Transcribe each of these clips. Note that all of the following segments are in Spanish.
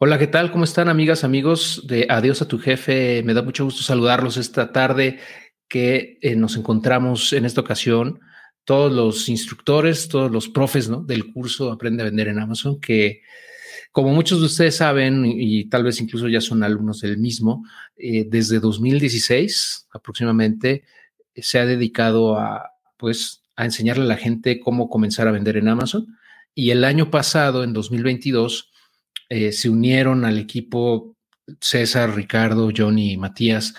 Hola, ¿qué tal? ¿Cómo están amigas, amigos Adiós a tu jefe? Me da mucho gusto saludarlos esta tarde que eh, nos encontramos en esta ocasión todos los instructores, todos los profes ¿no? del curso Aprende a Vender en Amazon, que como muchos de ustedes saben y, tal vez incluso ya son alumnos del mismo, eh, desde 2016 aproximadamente se ha dedicado a, pues, a enseñarle a la gente cómo comenzar a vender en Amazon. Y el año pasado, en 2022, eh, se unieron al equipo César, Ricardo, Johnny y Matías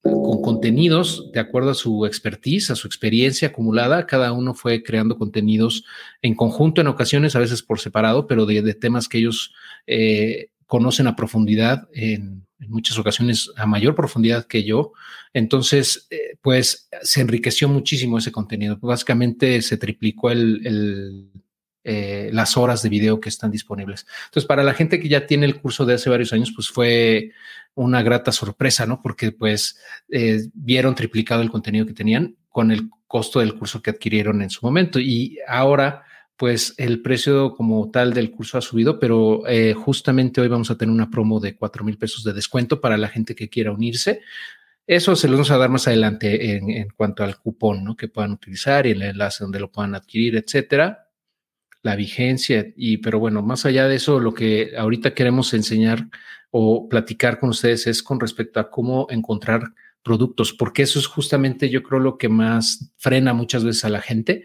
con contenidos de acuerdo a su expertise, a su experiencia acumulada. Cada uno fue creando contenidos en conjunto, en ocasiones, a veces por separado, pero de, temas que ellos eh, conocen a profundidad, en, muchas ocasiones a mayor profundidad que yo. Entonces, eh, pues se enriqueció muchísimo ese contenido. Básicamente se triplicó el eh, las horas de video que están disponibles. Entonces, para la gente que ya tiene el curso de hace varios años, pues fue una grata sorpresa, ¿no? Porque pues eh, vieron triplicado el contenido que tenían con el costo del curso que adquirieron en su momento. Y ahora, pues el precio como tal del curso ha subido, pero eh, justamente hoy vamos a tener una promo de cuatro mil pesos de descuento para la gente que quiera unirse. Eso se los vamos a dar más adelante en, en cuanto al cupón, ¿no? Que puedan utilizar y el enlace donde lo puedan adquirir, etcétera la vigencia. Y, pero bueno, más allá de eso, lo que ahorita queremos enseñar o platicar con ustedes es con respecto a cómo encontrar productos, porque eso es justamente yo creo lo que más frena muchas veces a la gente,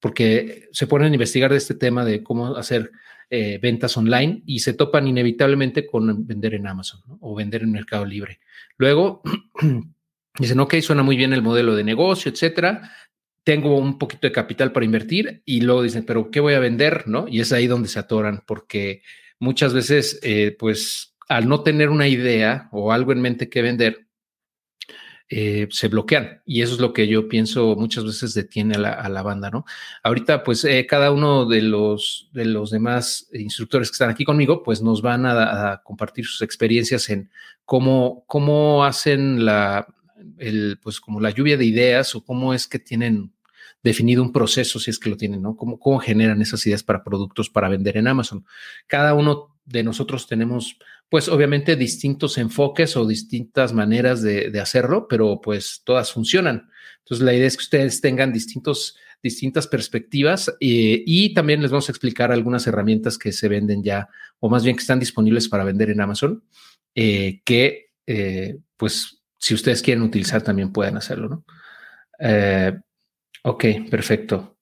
porque se ponen a investigar de este tema de cómo hacer eh, ventas online y se topan inevitablemente con vender en Amazon o vender en Mercado Libre. Luego dicen, ok, suena muy bien el modelo de negocio, etcétera, tengo un poquito de capital para invertir y luego dicen, pero ¿qué voy a vender? ¿No? Y es ahí donde se atoran porque muchas veces, eh, pues al no tener una idea o algo en mente que vender, eh, se bloquean. Y eso es lo que yo pienso muchas veces detiene a la, banda, ¿no? Ahorita, pues eh, cada uno de los, de los demás instructores que están aquí conmigo, pues nos van a, a compartir sus experiencias en cómo, cómo hacen la, el, pues como la lluvia de ideas o cómo es que tienen definido un proceso, si es que lo tienen, ¿no? ¿Cómo, cómo generan esas ideas para productos para vender en Amazon? Cada uno de nosotros tenemos, pues obviamente distintos enfoques o distintas maneras de, hacerlo, pero pues todas funcionan. Entonces la idea es que ustedes tengan distintos, distintas perspectivas eh, y también les vamos a explicar algunas herramientas que se venden ya, o más bien que están disponibles para vender en Amazon, eh, que eh, pues si ustedes quieren utilizar también pueden hacerlo, ¿no? Ok, perfecto.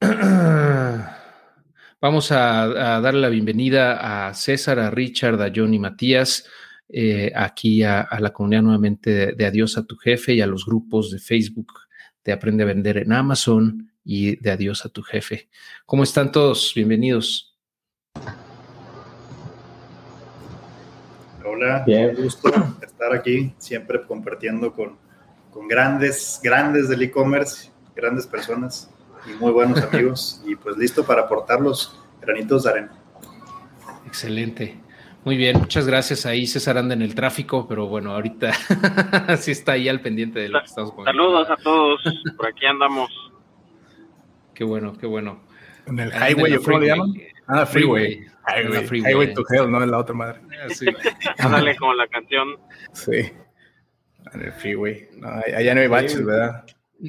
Vamos a, darle la bienvenida a César, a Richard, a John y Matías, eh, aquí a, la comunidad nuevamente de, Adiós a tu jefe y a los grupos de Facebook de Aprende a Vender en Amazon y de Adiós a tu jefe. ¿Cómo están todos? Bienvenidos. Hola, Bien. gusto estar aquí, siempre compartiendo con, con grandes, grandes del e-commerce grandes personas y muy buenos amigos y pues listo para aportar los granitos de arena. Excelente. Muy bien, muchas gracias. Ahí César anda en el tráfico, pero bueno, ahorita sí está ahí al pendiente de lo que estamos poniendo. Saludos a todos, por aquí andamos. Qué bueno, qué bueno. En el highway, ¿cómo le llaman? Ah, freeway. Highway, highway to hell, no en la otra madre. Ah, sí. Ándale como la canción. Sí. En el freeway. No, allá no hay baches, ¿verdad?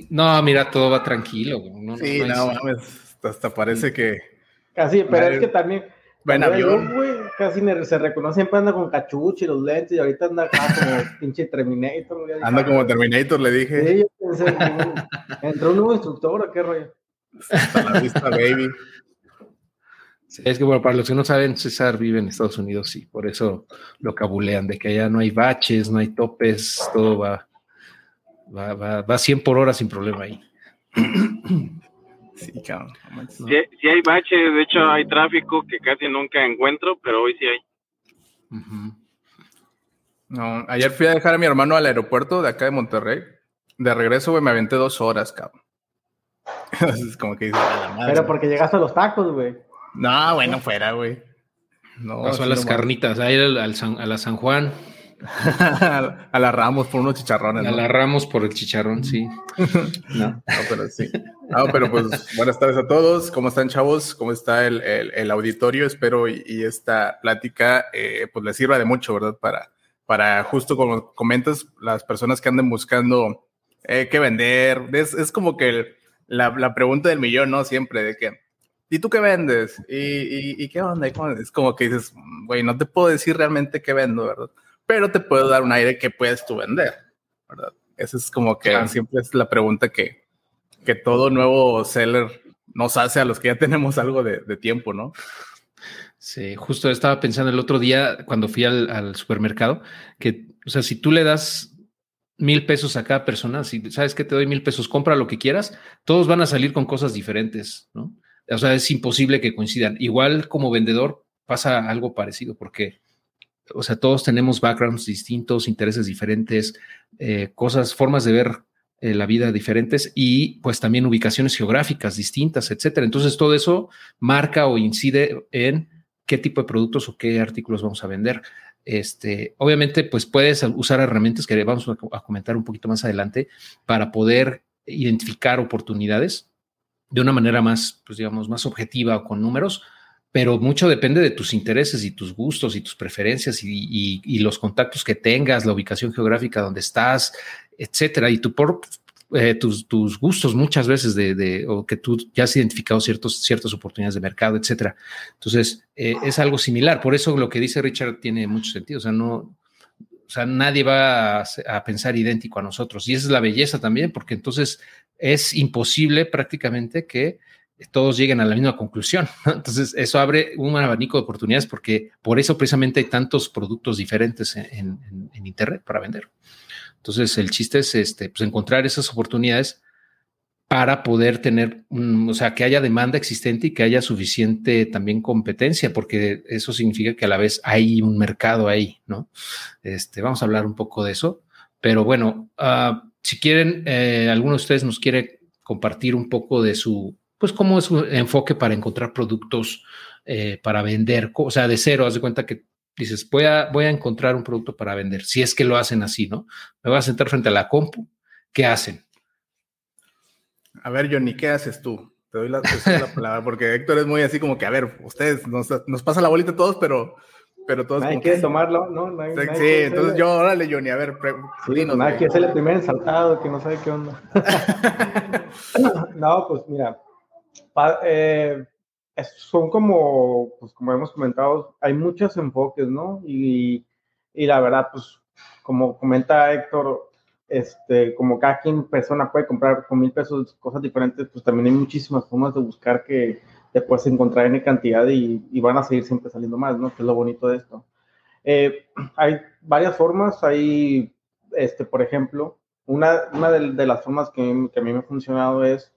No, mira, todo va tranquilo. No, sí, no, mames, hasta parece que... Casi, pero es que también... En avión. güey, casi se reconoce, siempre anda con cachucha y los lentes y ahorita anda acá como pinche Terminator. Anda como Terminator, le dije. Sí, yo pensé, entró un nuevo instructor, ¿qué rollo? Hasta la vista, baby. es que bueno, para los que no saben, César vive en Estados Unidos y por eso lo cabulean, de que allá no hay baches, no hay topes, todo va Va, va, va 100 por hora sin problema ahí. Sí, cabrón. Sí, hay bache, de hecho hay tráfico que casi nunca encuentro, pero hoy sí hay. No, ayer fui a dejar a mi hermano al aeropuerto de acá de Monterrey. De regreso, güey, me aventé dos horas, cabrón. es como que dice, Pero porque llegaste a los tacos, güey. No, bueno, fuera, güey. No, Pasó a las carnitas, a ir al, a la San Juan. a la Ramos por unos chicharrones. A la Ramos por el chicharrón, sí. no. pero sí. No, pero pues buenas tardes a todos. ¿Cómo están, chavos? ¿Cómo está el, el, auditorio? Espero y, esta plática eh, pues les sirva de mucho, ¿verdad? Para, para justo como comentas, las personas que anden buscando eh, qué vender. Es, es como que la, la, pregunta del millón, ¿no? Siempre de que, ¿y tú qué vendes? ¿Y, y, qué onda? Es como que dices, güey, no te puedo decir realmente qué vendo, ¿verdad? Pero te puedo dar un aire que puedes tú vender, ¿verdad? Esa es como que siempre es la pregunta que, que todo nuevo seller nos hace a los que ya tenemos algo de, de tiempo, ¿no? Sí, justo estaba pensando el otro día cuando fui al, al, supermercado que, o sea, si tú le das mil pesos a cada persona, si sabes que te doy mil pesos, compra lo que quieras, todos van a salir con cosas diferentes, ¿no? O sea, es imposible que coincidan. Igual como vendedor pasa algo parecido porque, o sea, todos tenemos backgrounds distintos, intereses diferentes, eh, cosas, formas de ver eh, la vida diferentes y pues también ubicaciones geográficas distintas, etcétera. Entonces todo eso marca o incide en qué tipo de productos o qué artículos vamos a vender. Este, obviamente, pues puedes usar herramientas que vamos a comentar un poquito más adelante para poder identificar oportunidades de una manera más, pues digamos, más objetiva o con números, pero mucho depende de tus intereses y tus gustos y tus preferencias y, los contactos que tengas, la ubicación geográfica donde estás, etcétera. Y tu por, eh, tus, gustos muchas veces de, o que tú ya has identificado ciertos, ciertas oportunidades de mercado, etcétera. Entonces, eh, es algo similar. Por eso lo que dice Richard tiene mucho sentido. O sea, no, o sea, nadie va a, pensar idéntico a nosotros. Y esa es la belleza también, porque entonces es imposible prácticamente que todos lleguen a la misma conclusión. Entonces, eso abre un abanico de oportunidades porque por eso precisamente hay tantos productos diferentes en Internet para vender. Entonces, el chiste es este, pues, encontrar esas oportunidades para poder tener, o sea, que haya demanda existente y que haya suficiente también competencia, porque eso significa que a la vez hay un mercado ahí, ¿no? Este, vamos a hablar un poco de eso, pero bueno, uh, si quieren, eh, alguno de ustedes nos quiere compartir un poco de su, pues, cómo es su enfoque para encontrar productos eh, para vender, o sea, de cero, haz de cuenta que dices, voy a, voy a encontrar un producto para vender, si es que lo hacen así, ¿no? Me voy a sentar frente a la compu, ¿qué hacen? A ver, Johnny, ¿qué haces tú? Te doy la, palabra, porque Héctor es muy así como que, a ver, ustedes nos, nos pasa la bolita a todos, pero, pero todos. Nadie quiere tomarlo, ¿no? sí, entonces yo, órale, Johnny, a ver, sí, nadie quiere ser el primer ensaltado que no sabe qué onda. no, pues mira, eh, son como, pues como hemos comentado, hay muchos enfoques, ¿no? Y, y la verdad, pues como comenta Héctor, este, como cada quien persona puede comprar con mil pesos cosas diferentes, pues también hay muchísimas formas de buscar que te puedes encontrar en cantidad y, y van a seguir siempre saliendo más, ¿no? Que es lo bonito de esto. Eh, hay varias formas, hay, este, por ejemplo, una, una de, de las formas que, que a mí me ha funcionado es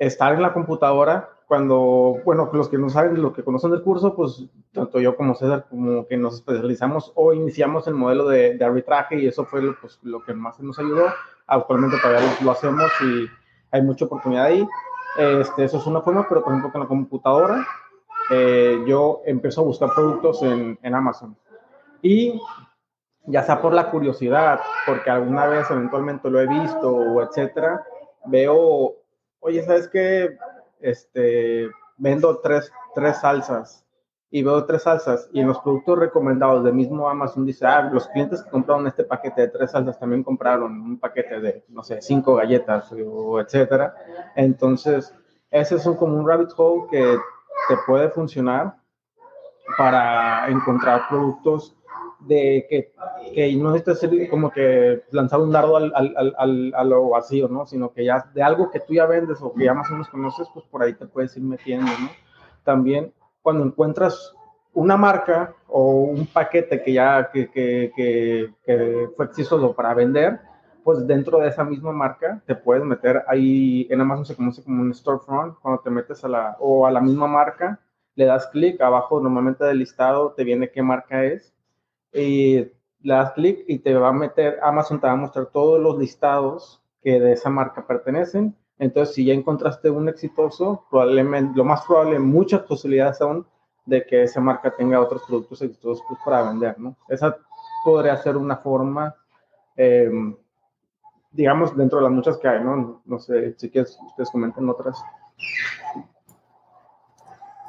estar en la computadora cuando, bueno, los que no saben, los que conocen el curso, pues tanto yo como César, como que nos especializamos o iniciamos el modelo de, arbitraje y eso fue pues, lo que más nos ayudó. Actualmente todavía lo, hacemos y hay mucha oportunidad ahí. Este, eso es una forma, pero por ejemplo con la computadora, eh, yo empiezo a buscar productos en, en Amazon. Y ya sea por la curiosidad, porque alguna vez eventualmente lo he visto o etcétera, veo, oye, ¿sabes qué? este, vendo tres, tres salsas y veo tres salsas y en los productos recomendados del mismo Amazon dice, ah, los clientes que compraron este paquete de tres salsas también compraron un paquete de, no sé, cinco galletas o etcétera. Entonces, ese es un, como un rabbit hole que te puede funcionar para encontrar productos de que, que no necesitas como que lanzar un dardo al, al, al, a lo vacío, ¿no? Sino que ya de algo que tú ya vendes o que ya más o menos conoces, pues por ahí te puedes ir metiendo, ¿no? También cuando encuentras una marca o un paquete que ya que, que, que, que fue exitoso para vender, pues dentro de esa misma marca te puedes meter ahí, en Amazon se conoce como un storefront, cuando te metes a la, o a la misma marca, le das clic, abajo normalmente del listado te viene qué marca es, y le das clic y te va a meter, Amazon te va a mostrar todos los listados que de esa marca pertenecen. Entonces, si ya encontraste un exitoso, probablemente, lo más probable, muchas posibilidades son de que esa marca tenga otros productos exitosos pues, para vender, ¿no? Esa podría ser una forma, em, digamos, dentro de las muchas que hay, ¿no? No sé si quieres, ustedes comenten otras.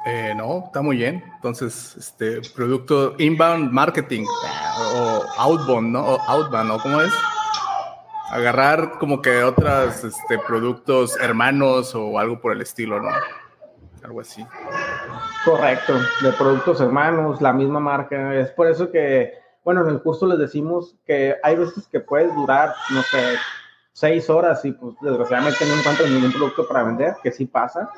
Eh, no, está muy bien. Entonces, este producto inbound marketing o outbound, ¿no? O outbound, ¿no? ¿Cómo es? Agarrar como que otros este, productos hermanos o algo por el estilo, ¿no? Algo así. Correcto, de productos hermanos, la misma marca. Es por eso que, bueno, en el curso les decimos que hay veces que puedes durar, no sé, seis horas y pues desgraciadamente no encuentras ningún producto para vender, que sí pasa.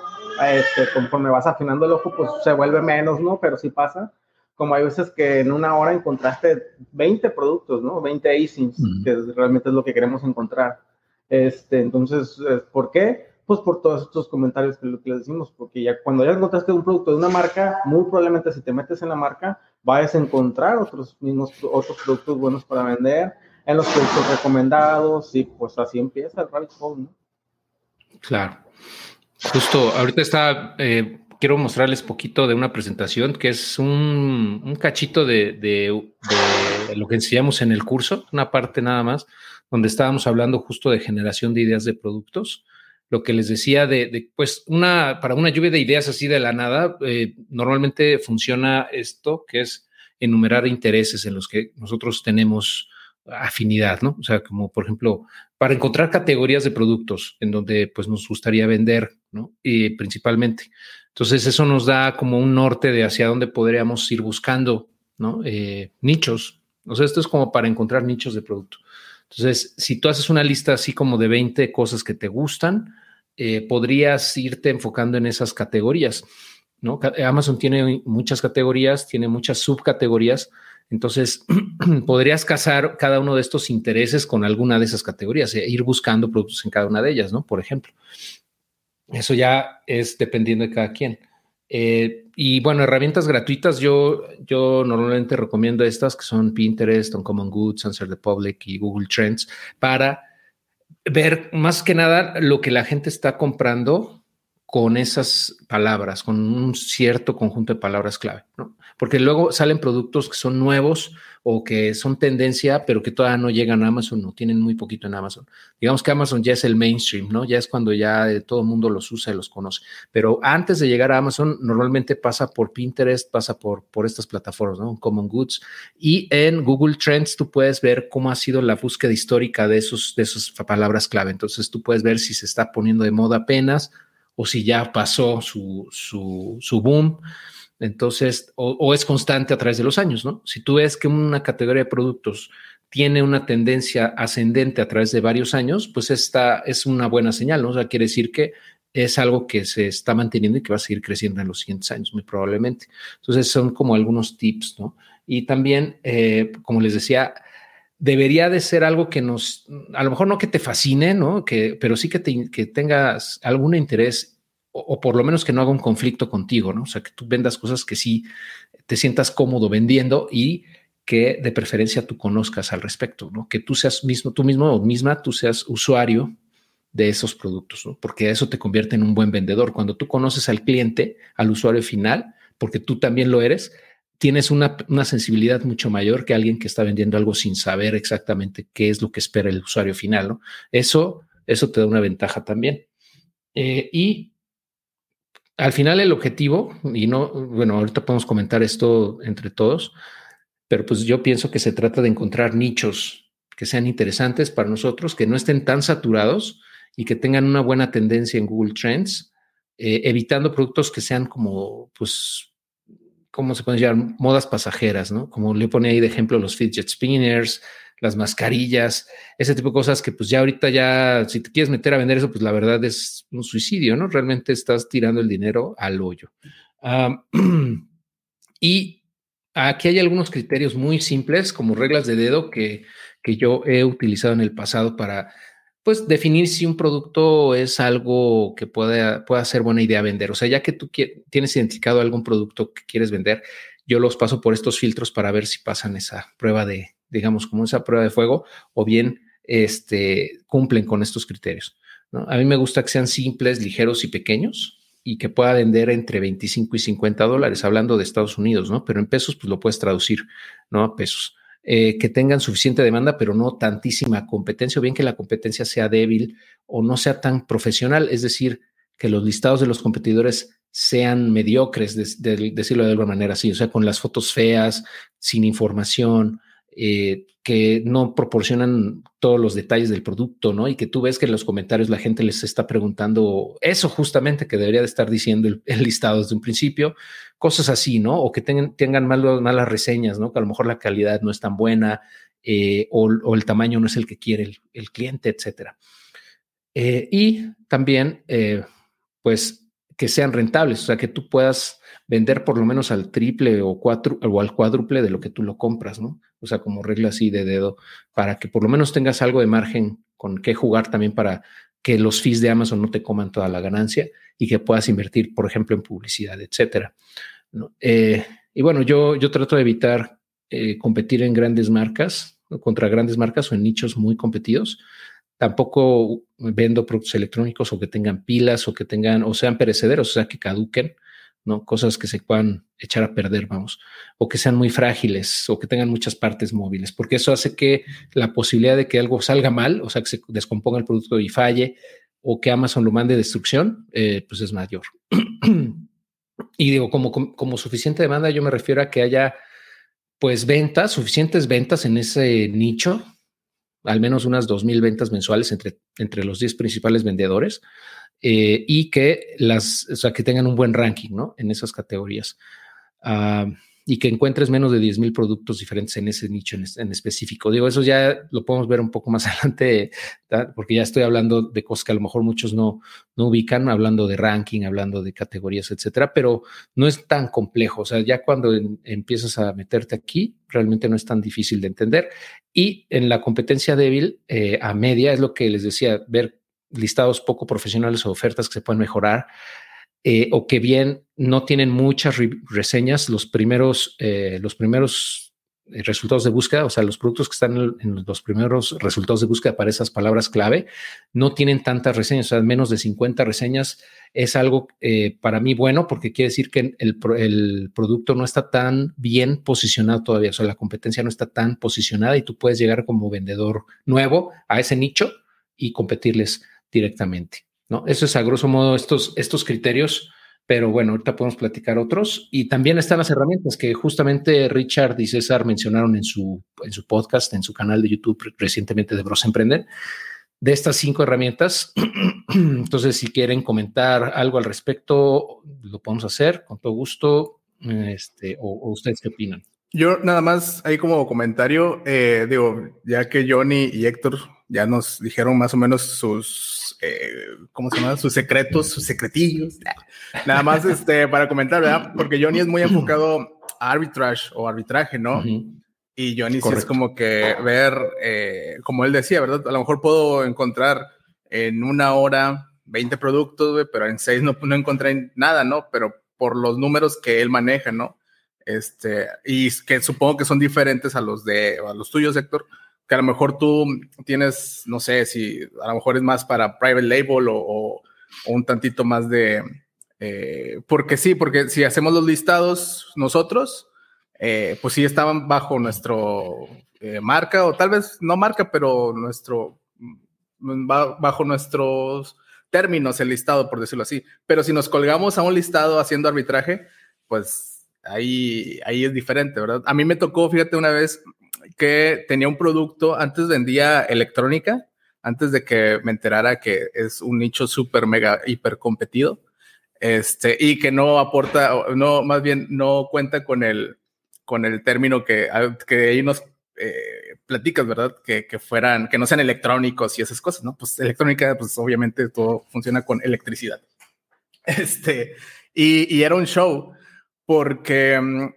Este, conforme vas afinando el ojo, pues se vuelve menos, ¿no? Pero sí pasa. Como hay veces que en una hora encontraste 20 productos, ¿no? 20 ASINs, que realmente es lo que queremos encontrar. Este, entonces, ¿por qué? Pues por todos estos comentarios que, que les decimos, porque ya cuando ya encontraste un producto de una marca, muy probablemente si te metes en la marca, vayas a encontrar otros mismos otros productos buenos para vender en los productos recomendados y pues así empieza el rabbit hole, ¿no? Claro. Justo, ahorita está, eh, quiero mostrarles poquito de una presentación que es un, un cachito de, de, lo que enseñamos en el curso, una parte nada más, donde estábamos hablando justo de generación de ideas de productos. Lo que les decía de, de pues, una, para una lluvia de ideas así de la nada, eh, normalmente funciona esto, que es enumerar intereses en los que nosotros tenemos afinidad, ¿no? O sea, como por ejemplo, para encontrar categorías de productos en donde pues nos gustaría vender, ¿no? Y principalmente. Entonces eso nos da como un norte de hacia dónde podríamos ir buscando, ¿no? Eh, nichos. O sea, esto es como para encontrar nichos de producto. Entonces, si tú haces una lista así como de 20 cosas que te gustan, eh, podrías irte enfocando en esas categorías. Amazon tiene muchas categorías, tiene muchas subcategorías, entonces, podrías casar cada uno de estos intereses con alguna de esas categorías e ir buscando productos en cada una de ellas, ¿no? Por ejemplo. Eso ya es dependiendo de cada quien. Eh, y bueno, herramientas gratuitas, yo, yo normalmente recomiendo estas que son Pinterest, Uncommon Goods, Answer the Public y Google Trends para ver más que nada lo que la gente está comprando con esas palabras, con un cierto conjunto de palabras clave, ¿no? Porque luego salen productos que son nuevos o que son tendencia, pero que todavía no llegan a Amazon, no tienen muy poquito en Amazon. Digamos que Amazon ya es el mainstream, ¿no? Ya es cuando ya todo el mundo los usa y los conoce. Pero antes de llegar a Amazon, normalmente pasa por Pinterest, pasa por, por estas plataformas, ¿no? Common Goods. Y en Google Trends tú puedes ver cómo ha sido la búsqueda histórica de, esos, de esas palabras clave. Entonces tú puedes ver si se está poniendo de moda apenas o si ya pasó su, su, su boom. Entonces, o, es constante a través de los años, ¿no? Si tú ves que una categoría de productos tiene una tendencia ascendente a través de varios años, pues esta es una buena señal, ¿no? O sea, quiere decir que es algo que se está manteniendo y que va a seguir creciendo en los siguientes años, muy probablemente. Entonces, son como algunos tips, ¿no? Y también, eh, como les decía, debería de ser algo que nos, a lo mejor no que te fascine, ¿no? Que, pero sí que, que tengas algún interés o, o, por lo menos que no haga un conflicto contigo, ¿no? O sea, que tú vendas cosas que sí te sientas cómodo vendiendo y que de preferencia tú conozcas al respecto, ¿no? Que tú seas mismo, tú mismo o misma, tú seas usuario de esos productos, ¿no? Porque eso te convierte en un buen vendedor. Cuando tú conoces al cliente, al usuario final, porque tú también lo eres, tienes una, una, sensibilidad mucho mayor que alguien que está vendiendo algo sin saber exactamente qué es lo que espera el usuario final, ¿no? Eso, eso te da una ventaja también. Eh, y al final el objetivo, y no, bueno, ahorita podemos comentar esto entre todos, pero pues yo pienso que se trata de encontrar nichos que sean interesantes para nosotros, que no estén tan saturados y que tengan una buena tendencia en Google Trends, eh, evitando productos que sean como, pues, ¿cómo se pueden llamar? Modas pasajeras, ¿no? Como le pone ahí de ejemplo los fidget spinners, las mascarillas, ese tipo de cosas que pues ya ahorita ya, si te quieres meter a vender eso, pues la verdad es un suicidio, ¿no? Realmente estás tirando el dinero al hoyo. Y aquí hay algunos criterios muy simples, como reglas de dedo que, que yo he utilizado en el pasado para pues definir si un producto es algo que pueda, pueda ser buena idea vender. O sea, ya que tú tienes identificado algún producto que quieres vender, yo los paso por estos filtros para ver si pasan esa prueba de, digamos, como esa prueba de fuego, o bien este, cumplen con estos criterios. A mí me gusta que sean simples, ligeros y pequeños y que pueda vender entre 25 y 50 dólares, hablando de Estados Unidos, ¿no? Pero en pesos, pues lo puedes traducir, ¿no? A pesos. Eh, que tengan suficiente demanda, pero no tantísima competencia, o bien que la competencia sea débil o no sea tan profesional, es decir, que los listados de los competidores sean mediocres, decirlo de alguna manera así, o sea, con las fotos feas, sin información, eh, que no proporcionan todos los detalles del producto, ¿no? Y que tú ves que en los comentarios la gente les está preguntando eso justamente que debería de estar diciendo el, listado desde un principio, cosas así, ¿no? O que tengan, malas reseñas, ¿no? Que a lo mejor la calidad no es tan buena eh, o, el tamaño no es el que quiere el, cliente, etcétera. Eh, y también, pues, que sean rentables, o sea, que tú puedas vender por lo menos al triple o, cuatro, o al cuádruple de lo que tú lo compras, ¿no? O sea, como regla así de dedo, para que por lo menos tengas algo de margen con qué jugar también para que los fees de Amazon no te coman toda la ganancia y que puedas invertir, por ejemplo, en publicidad, etcétera. Eh, y bueno, yo, yo trato de evitar eh, competir en grandes marcas, contra grandes marcas o en nichos muy competidos. Tampoco vendo productos electrónicos o que tengan pilas o que tengan o sean perecederos, o sea, que caduquen. ¿no? Cosas que se puedan echar a perder, vamos, o que sean muy frágiles o que tengan muchas partes móviles, porque eso hace que la posibilidad de que algo salga mal, o sea, que se descomponga el producto y falle, o que Amazon lo mande destrucción, eh, pues es mayor. y digo, como, como, suficiente demanda, yo me refiero a que haya, pues, ventas, suficientes ventas en ese nicho, al menos unas 2.000 ventas mensuales entre, entre los 10 principales vendedores, eh, y que las, o sea, que tengan un buen ranking, ¿no? En esas categorías. Ah, y que encuentres menos de 10 mil productos diferentes en ese nicho en, específico. Digo, eso ya lo podemos ver un poco más adelante, porque ya estoy hablando de cosas que a lo mejor muchos no, no ubican, hablando de ranking, hablando de categorías, etcétera, pero no es tan complejo. O sea, ya cuando empiezas a meterte aquí, realmente no es tan difícil de entender. Y en la competencia débil, eh, a media, es lo que les decía, ver listados poco profesionales o ofertas que se pueden mejorar, eh, o que bien no tienen muchas reseñas, los primeros, eh, los primeros eh, resultados de búsqueda, o sea, los productos que están en, los primeros resultados de búsqueda para esas palabras clave, no tienen tantas reseñas, o sea, menos de 50 reseñas es algo para mí bueno porque quiere decir que el, el, producto no está tan bien posicionado todavía, o sea, la competencia no está tan posicionada y tú puedes llegar como vendedor nuevo a ese nicho y competirles directamente. ¿No? Eso es a grosso modo estos, estos criterios, pero bueno, ahorita podemos platicar otros. Y también están las herramientas que justamente Richard y César mencionaron en su, en su podcast, en su canal de YouTube recientemente de Bros Emprender, de estas cinco herramientas. Entonces, si quieren comentar algo al respecto, lo podemos hacer con todo gusto. Este, o, ustedes qué opinan. Yo nada más ahí como comentario, eh, digo, ya que Johnny y Héctor ya nos dijeron más o menos sus eh, ¿cómo se llama? Sus secretos, sus secretillos. Nada más este, para comentar, ¿verdad? Porque Johnny es muy enfocado a arbitrage o arbitraje, ¿no? Y Johnny sí es como que ver, eh, como él decía, ¿verdad? A lo mejor puedo encontrar en una hora 20 productos, pero en seis no, no encontré nada, ¿no? Pero por los números que él maneja, ¿no? Este, y que supongo que son diferentes a los de, a los tuyos, Héctor que a lo mejor tú tienes, no sé, si a lo mejor es más para private label o, un tantito más de, eh, porque sí, porque si hacemos los listados nosotros, eh, pues sí estaban bajo nuestro eh, marca o tal vez no marca, pero nuestro, mm, bajo nuestros términos el listado, por decirlo así. Pero si nos colgamos a un listado haciendo arbitraje, pues ahí, ahí es diferente, ¿verdad? A mí me tocó, fíjate, una vez que tenía un producto, antes vendía electrónica, antes de que me enterara que es un nicho súper, mega, hiper competido, este, y que no aporta, no, más bien no cuenta con el, con el término que, que ahí nos eh, platicas, ¿verdad? Que, que, fueran, que no sean electrónicos y esas cosas, ¿no? Pues electrónica, pues obviamente todo funciona con electricidad. Este, y, y era un show porque mm,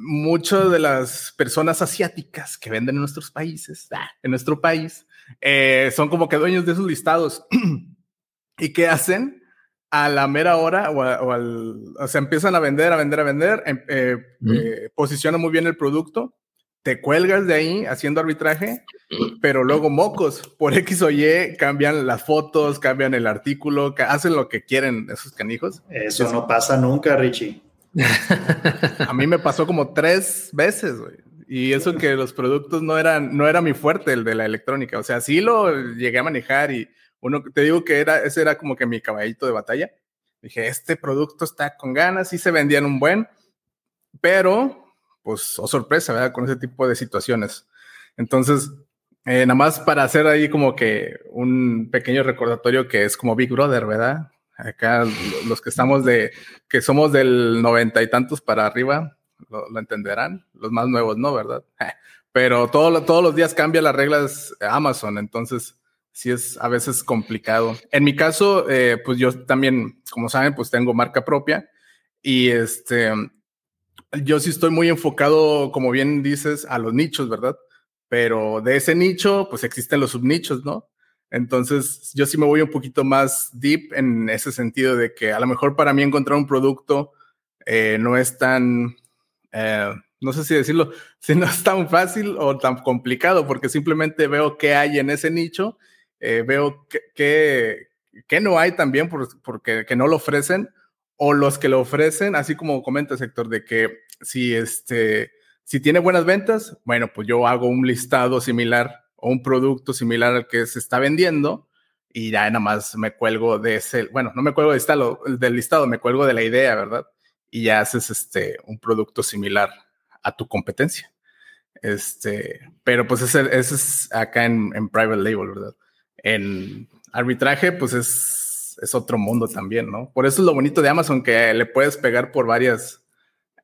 muchas de las personas asiáticas que venden en nuestros países, ah, en nuestro país, eh, son como que dueños de esos listados. ¿Y qué hacen? A la mera hora o, al, o sea, empiezan a vender, a vender, a vender, em, eh, eh, posicionan muy bien el producto, te cuelgas de ahí haciendo arbitraje, pero luego mocos, por X o Y, cambian las fotos, cambian el artículo, hacen lo que quieren esos canijos. Eso no pasa nunca, Richie a mí me pasó como tres veces, güey. Y eso que los productos no eran, no era mi fuerte, el de la electrónica. O sea, sí lo llegué a manejar y uno, te digo que era, ese era como que mi caballito de batalla. Dije, este producto está con ganas, y se vendían un buen, pero, pues, oh sorpresa, ¿verdad? Con ese tipo de situaciones. Entonces, eh, nada más para hacer ahí como que un pequeño recordatorio que es como Big Brother, ¿verdad? Acá los que estamos de, que somos del noventa y tantos para arriba, lo, entenderán, los más nuevos no, ¿verdad? Pero todo, todos los días cambia las reglas Amazon, entonces sí es a veces complicado. En mi caso, eh, pues yo también, como saben, pues tengo marca propia y este, yo sí estoy muy enfocado, como bien dices, a los nichos, ¿verdad? Pero de ese nicho, pues existen los subnichos, ¿no? Entonces, yo sí me voy un poquito más deep en ese sentido de que a lo mejor para mí encontrar un producto eh, no es tan, eh, no sé si decirlo, si no es tan fácil o tan complicado, porque simplemente veo qué hay en ese nicho, eh, veo qué que, no hay también porque que no lo ofrecen, o los que lo ofrecen, así como comenta sector, de que si este si tiene buenas ventas, bueno, pues yo hago un listado similar o un producto similar al que se está vendiendo y ya nada más me cuelgo de ese, bueno, no me cuelgo de listado, del listado, me cuelgo de la idea, ¿verdad? Y ya haces este, un producto similar a tu competencia. Este, pero pues ese, es acá en, en, private label, ¿verdad? En arbitraje, pues es, es otro mundo también, ¿no? Por eso es lo bonito de Amazon, que le puedes pegar por varias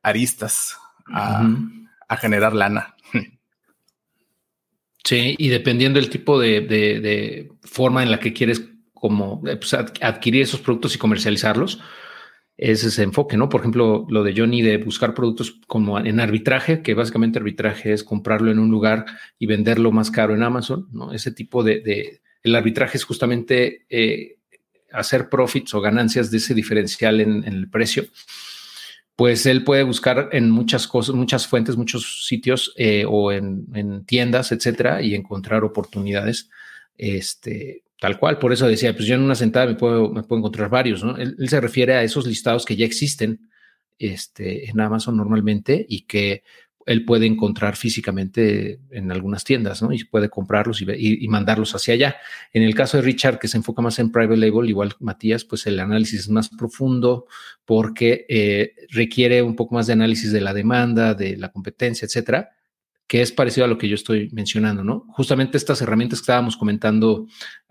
aristas a, a generar lana. Sí, y dependiendo del tipo de, forma en la que quieres como eh, pues, adquirir esos productos y comercializarlos, es ese enfoque, ¿no? Por ejemplo, lo de Johnny de buscar productos como en arbitraje, que básicamente arbitraje es comprarlo en un lugar y venderlo más caro en Amazon, ¿no? Ese tipo de, el arbitraje es justamente eh, hacer profits o ganancias de ese diferencial en el precio pues él puede buscar en muchas cosas, muchas fuentes, muchos sitios eh, o en, tiendas, etcétera, y encontrar oportunidades, este, tal cual. Por eso decía, pues yo en una sentada me puedo, me puedo encontrar varios, ¿no? Él, él, se refiere a esos listados que ya existen este, en Amazon normalmente y que él puede encontrar físicamente en algunas tiendas, ¿no? Y puede comprarlos y, mandarlos hacia allá. En el caso de Richard, que se enfoca más en private label, igual Matías, pues el análisis es más profundo porque eh, requiere un poco más de análisis de la demanda, de la competencia, etcétera, que es parecido a lo que yo estoy mencionando, ¿no? Justamente estas herramientas que estábamos comentando,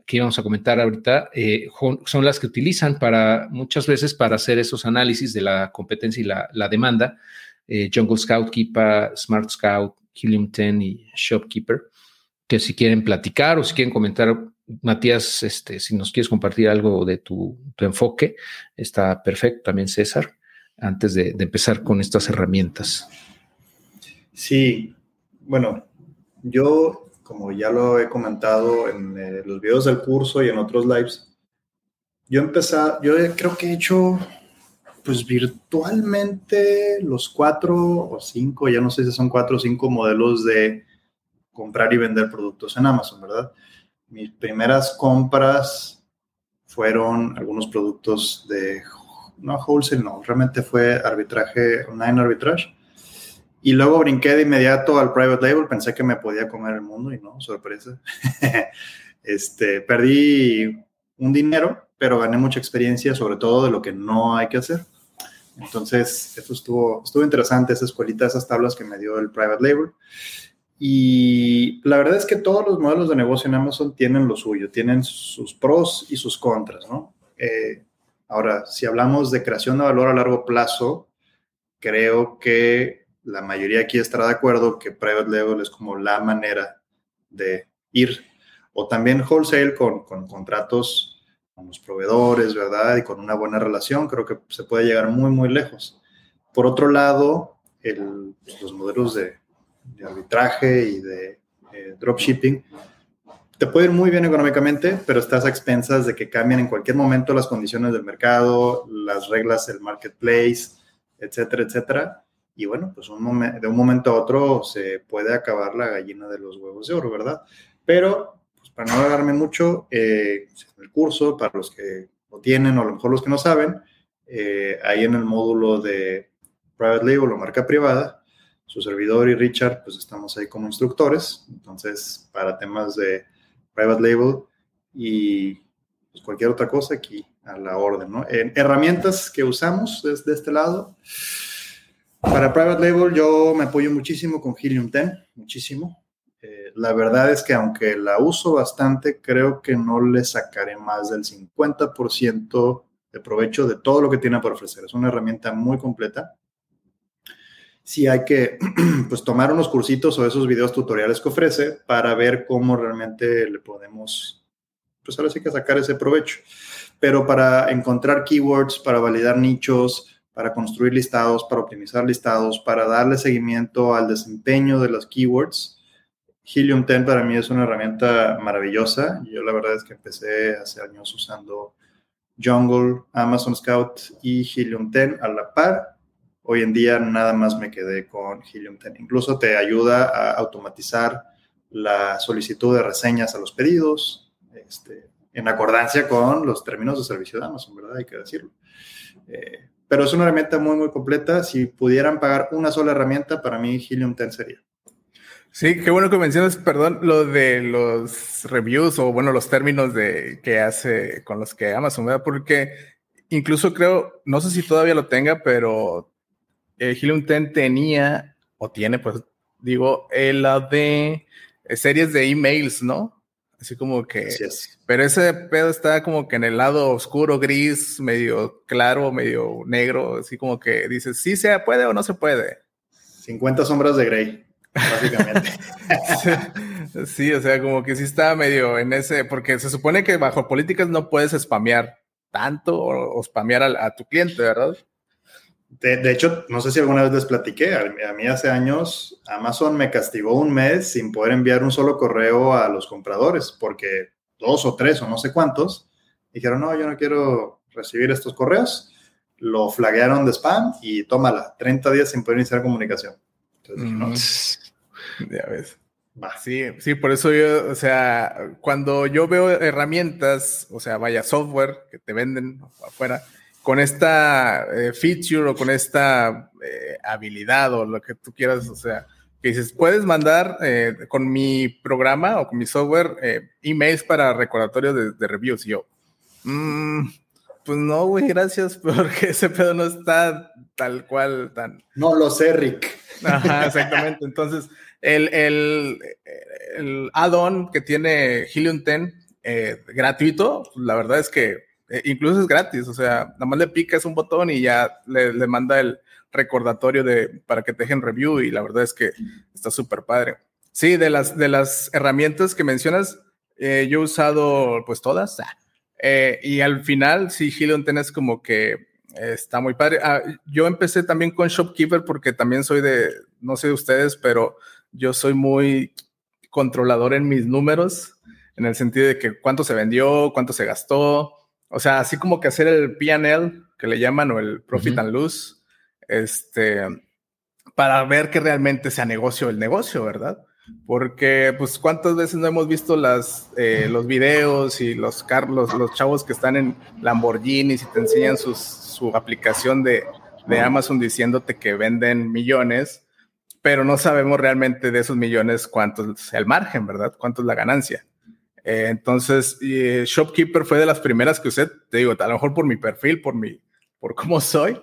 que íbamos a comentar ahorita, eh, son las que utilizan para muchas veces para hacer esos análisis de la competencia y la demanda eh, Jungle Scout, Keepa, Smart Scout, Helium 10 y Shopkeeper, que si quieren platicar o si quieren comentar, Matías, este, si nos quieres compartir algo de tu, enfoque, está perfecto. También César, antes de, empezar con estas herramientas. Sí, bueno, yo, como ya lo he comentado en los videos del curso y en otros lives, yo empecé, yo creo que he hecho pues virtualmente los cuatro o cinco, ya no sé si son cuatro o cinco modelos de comprar y vender productos en Amazon, ¿verdad? Mis primeras compras fueron algunos productos de, no wholesale, no, realmente fue arbitraje, online arbitrage. Y luego brinqué de inmediato al private label, pensé que me podía comer el mundo y no, sorpresa. este, perdí un dinero, pero gané mucha experiencia, sobre todo de lo que no hay que hacer. Entonces, eso estuvo, estuvo interesante, esa escuelita, esas tablas que me dio el private label. Y la verdad es que todos los modelos de negocio en Amazon tienen lo suyo, tienen sus pros y sus contras, ¿no? Eh, ahora, si hablamos de creación de valor a largo plazo, creo que la mayoría aquí estará de acuerdo que private label es como la manera de ir. O también wholesale con, con contratos con los proveedores, ¿verdad? Y con una buena relación, creo que se puede llegar muy, muy lejos. Por otro lado, pues, los modelos de, arbitraje y de eh, dropshipping te puede ir muy bien económicamente, pero estás a expensas de que cambien en cualquier momento las condiciones del mercado, las reglas del marketplace, etcétera, etcétera. Y bueno, pues de un momento a otro se puede acabar la gallina de los huevos de oro, ¿verdad? Pero para no alargarme mucho, eh, el curso, para los que lo tienen o a lo mejor los que no saben, eh, ahí en el módulo de Private Label o marca privada, su servidor y Richard, pues estamos ahí como instructores. Entonces, para temas de private label y pues, cualquier otra cosa aquí a la orden, ¿no? En herramientas que usamos desde este lado. Para private label yo me apoyo muchísimo con Helium 10, muchísimo. La verdad es que aunque la uso bastante, creo que no le sacaré más del 50% de provecho de todo lo que tiene para ofrecer. Es una herramienta muy completa. Sí hay que pues, tomar unos cursitos o esos videos tutoriales que ofrece para ver cómo realmente le podemos, pues ahora sí que sacar ese provecho. Pero para encontrar keywords, para validar nichos, para construir listados, para optimizar listados, para darle seguimiento al desempeño de los keywords. Helium 10 para mí es una herramienta maravillosa. Yo la verdad es que empecé hace años usando Jungle, Amazon Scout y Helium 10 a la par. Hoy en día nada más me quedé con Helium 10. Incluso te ayuda a automatizar la solicitud de reseñas a los pedidos, este, en acordancia con los términos de servicio de Amazon, ¿verdad? Hay que decirlo. Eh, pero es una herramienta muy, muy completa. Si pudieran pagar una sola herramienta, para mí Helium 10 sería. Sí, qué bueno que mencionas, perdón, lo de los reviews o bueno, los términos de que hace con los que Amazon, ¿verdad? Porque incluso creo, no sé si todavía lo tenga, pero eh, Helium 10 tenía o tiene, pues digo, la de series de emails, ¿no? Así como que. Pero ese pedo está como que en el lado oscuro, gris, medio claro, medio negro, así como que dices, sí se puede o no se puede. 50 sombras de Grey, básicamente. sí, o sea, como que sí está medio en ese, porque se supone que bajo políticas no puedes spamear tanto o, spamear a tu cliente, ¿verdad? De, hecho, no sé si alguna vez les platiqué, a, mí hace años Amazon me castigó un mes sin poder enviar un solo correo a los compradores, porque dos o tres o no sé cuántos dijeron, no, yo no quiero recibir estos correos, lo flaguearon de spam y tómala, 30 días sin poder iniciar comunicación. Entonces, Ya ves. Sí, sí, por eso yo, o sea, cuando yo veo herramientas, o sea, vaya software que te venden afuera, con esta eh, feature o con esta eh, habilidad o lo que tú quieras, o sea, que dices, puedes mandar eh, con mi programa o con mi software emails para recordatorios de, reviews. Y yo, mm, pues no, güey, gracias, porque ese pedo no está tal cual, tan... No lo sé, Rick. Ajá, exactamente. Entonces, el, el, el add-on que tiene Helium 10 gratuito, la verdad es que eh, incluso es gratis, o sea, nada más le picas un botón y ya le, manda el recordatorio de, para que te dejen review y la verdad es que está súper padre. Sí, de las, de las herramientas que mencionas, eh, yo he usado pues todas eh, y al final sí, Helium tenés como que está muy padre. Ah, yo empecé también con Shopkeeper porque también soy de, no sé de ustedes, pero yo soy muy controlador en mis números, en el sentido de que cuánto se vendió, cuánto se gastó, o sea, así como que hacer el PL, que le llaman, o el Profit and Lose, este, para ver que realmente sea negocio el negocio, ¿verdad? Porque, pues, ¿cuántas veces no hemos visto las, eh, los videos y los, los, los chavos que están en Lamborghini y te enseñan su aplicación de, de Amazon diciéndote que venden millones, pero no sabemos realmente de esos millones cuánto es el margen, ¿verdad? Cuánto es la ganancia. Eh, entonces, eh, Shopkeeper fue de las primeras que usé, te digo, a lo mejor por mi perfil, por mi, por cómo soy.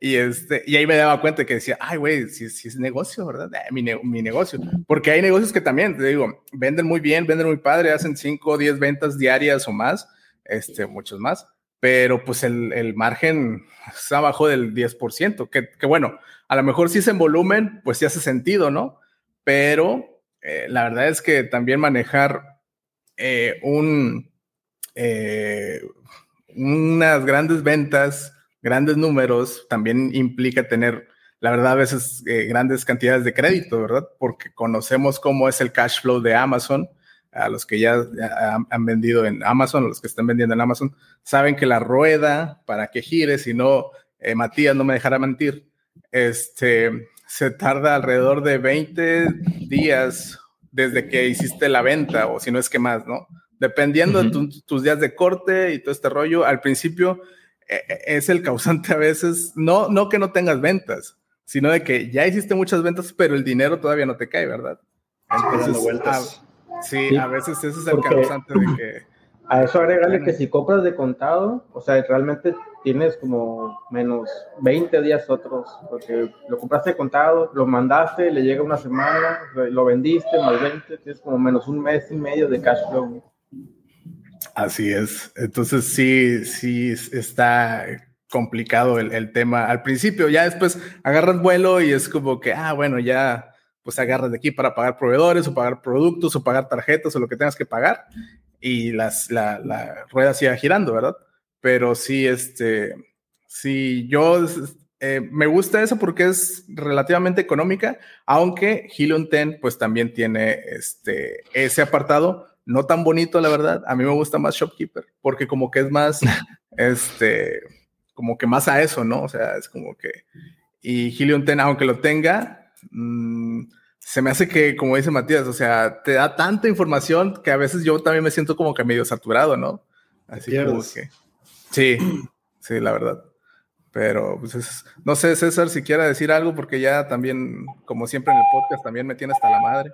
Y, este, y ahí me daba cuenta que decía, ay, güey, si, si, es negocio, ¿verdad? Eh, mi, mi, negocio. Porque hay negocios que también, te digo, venden muy bien, venden muy padre, hacen 5 o 10 ventas diarias o más, este, muchos más. Pero pues el, el margen está abajo del 10%, que, que, bueno, a lo mejor si es en volumen, pues sí hace sentido, ¿no? Pero la verdad es que también manejar eh, un, eh, unas grandes ventas, grandes números, también implica tener, la verdad, a veces eh, grandes cantidades de crédito, ¿verdad? Porque conocemos cómo es el cash flow de Amazon. A los que ya han, vendido en Amazon, a los que están vendiendo en Amazon, saben que la rueda para que gire, si no, Matías no me dejará mentir, este, se tarda alrededor de 20 días desde que hiciste la venta o si no es que más, ¿no? Dependiendo de tus días de corte y todo este rollo, al principio es el causante a veces, no, no que no tengas ventas, sino de que ya hiciste muchas ventas, pero el dinero todavía no te cae, ¿verdad? Entonces, vueltas. sí, a veces ese es el causante de que a eso agregarle que si compras de contado, o sea, realmente tienes como menos 20 días otros, porque lo compraste de contado, lo mandaste, le llega una semana, lo vendiste, más 20, tienes como menos un mes y medio de cash flow. Así es. Entonces sí, sí está complicado el, tema al principio. Ya después agarras vuelo y es como que, ah, bueno, ya pues agarras de aquí para pagar proveedores o pagar productos o pagar tarjetas o lo que tengas que pagar y las, la, la rueda siga girando, ¿verdad? Pero sí, este, sí, yo eh, me gusta eso porque es relativamente económica, aunque Helium 10 pues también tiene este, ese apartado, no tan bonito la verdad, a mí me gusta más Shopkeeper, porque como que es más, este, como que más a eso, ¿no? O sea, es como que, y Helium 10, aunque lo tenga, mmm, se me hace que, como dice Matías, o sea, te da tanta información que a veces yo también me siento como que medio saturado, ¿no? Así como que. Sí, sí, la verdad. Pero, pues no sé, César, si quiera decir algo, porque ya también, como siempre en el podcast, también me tiene hasta la madre.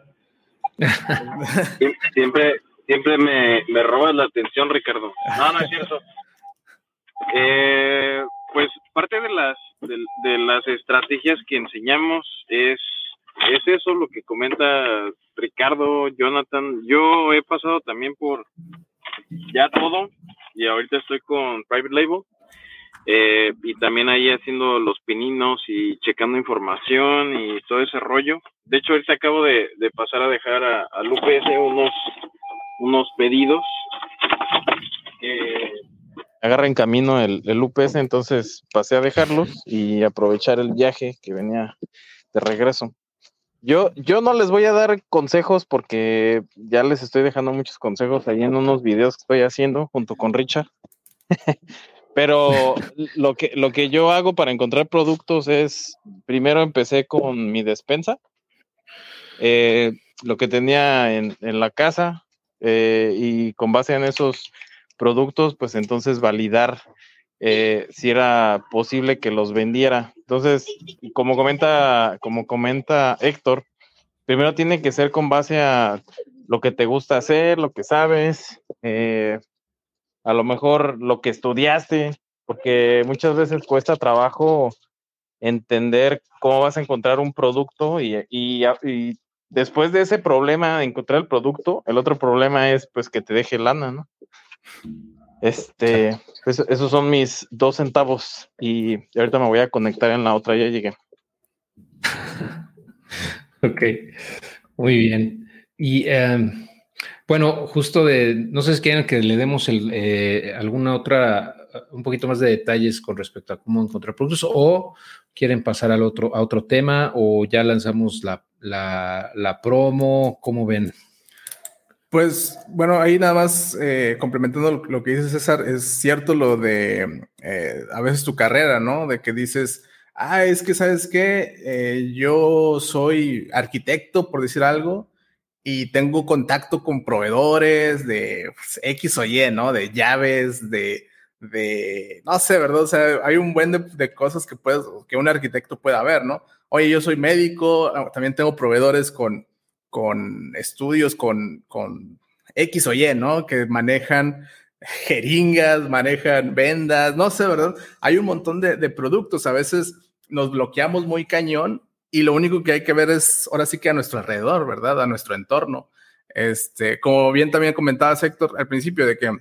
Siempre, siempre me, me robas la atención, Ricardo. No, no es cierto. Eh, pues parte de las, de las estrategias que enseñamos es es eso lo que comenta Ricardo, Jonathan. Yo he pasado también por ya todo y ahorita estoy con Private Label eh, y también ahí haciendo los pininos y checando información y todo ese rollo. De hecho, ahorita acabo de, pasar a dejar a, al UPS unos, unos pedidos. Agarra en camino el, el UPS, entonces pasé a dejarlos y aprovechar el viaje que venía de regreso. Yo, yo no les voy a dar consejos porque ya les estoy dejando muchos consejos ahí en unos videos que estoy haciendo junto con Richard. Pero lo que, lo que yo hago para encontrar productos es, primero empecé con mi despensa, eh, lo que tenía en, la casa eh, y con base en esos productos, pues entonces validar eh, si era posible que los vendiera. Entonces, como comenta, como comenta Héctor, primero tiene que ser con base a lo que te gusta hacer, lo que sabes, eh, a lo mejor lo que estudiaste, porque muchas veces cuesta trabajo entender cómo vas a encontrar un producto y, y, y después de ese problema de encontrar el producto, el otro problema es pues que te deje lana, ¿no? Este, pues, esos son mis dos centavos y ahorita me voy a conectar en la otra, ya llegué. ok, muy bien. Y em, bueno, justo de, no sé si quieren que le demos eh, alguna otra, un poquito más de detalles con respecto a cómo encontrar productos o quieren pasar al otro, a otro tema o ya lanzamos la, la, la promo, ¿cómo ven? Pues bueno, ahí nada más eh, complementando lo que dice César, es cierto lo de eh, a veces tu carrera, ¿no? De que dices, ah, es que sabes qué, eh, yo soy arquitecto, por decir algo, y tengo contacto con proveedores de pues, X o Y, ¿no? De llaves, de, de, no sé, ¿verdad? O sea, hay un buen de, de cosas que, puedes, que un arquitecto pueda ver, ¿no? Oye, yo soy médico, ah, también tengo proveedores con con estudios con, con X o Y, ¿no? Que manejan jeringas, manejan vendas, no sé, ¿verdad? Hay un montón de, de, productos, a veces nos bloqueamos muy cañón y lo único que hay que ver es ahora sí que a nuestro alrededor, ¿verdad? A nuestro entorno. Este, como bien también comentaba Héctor al principio, de que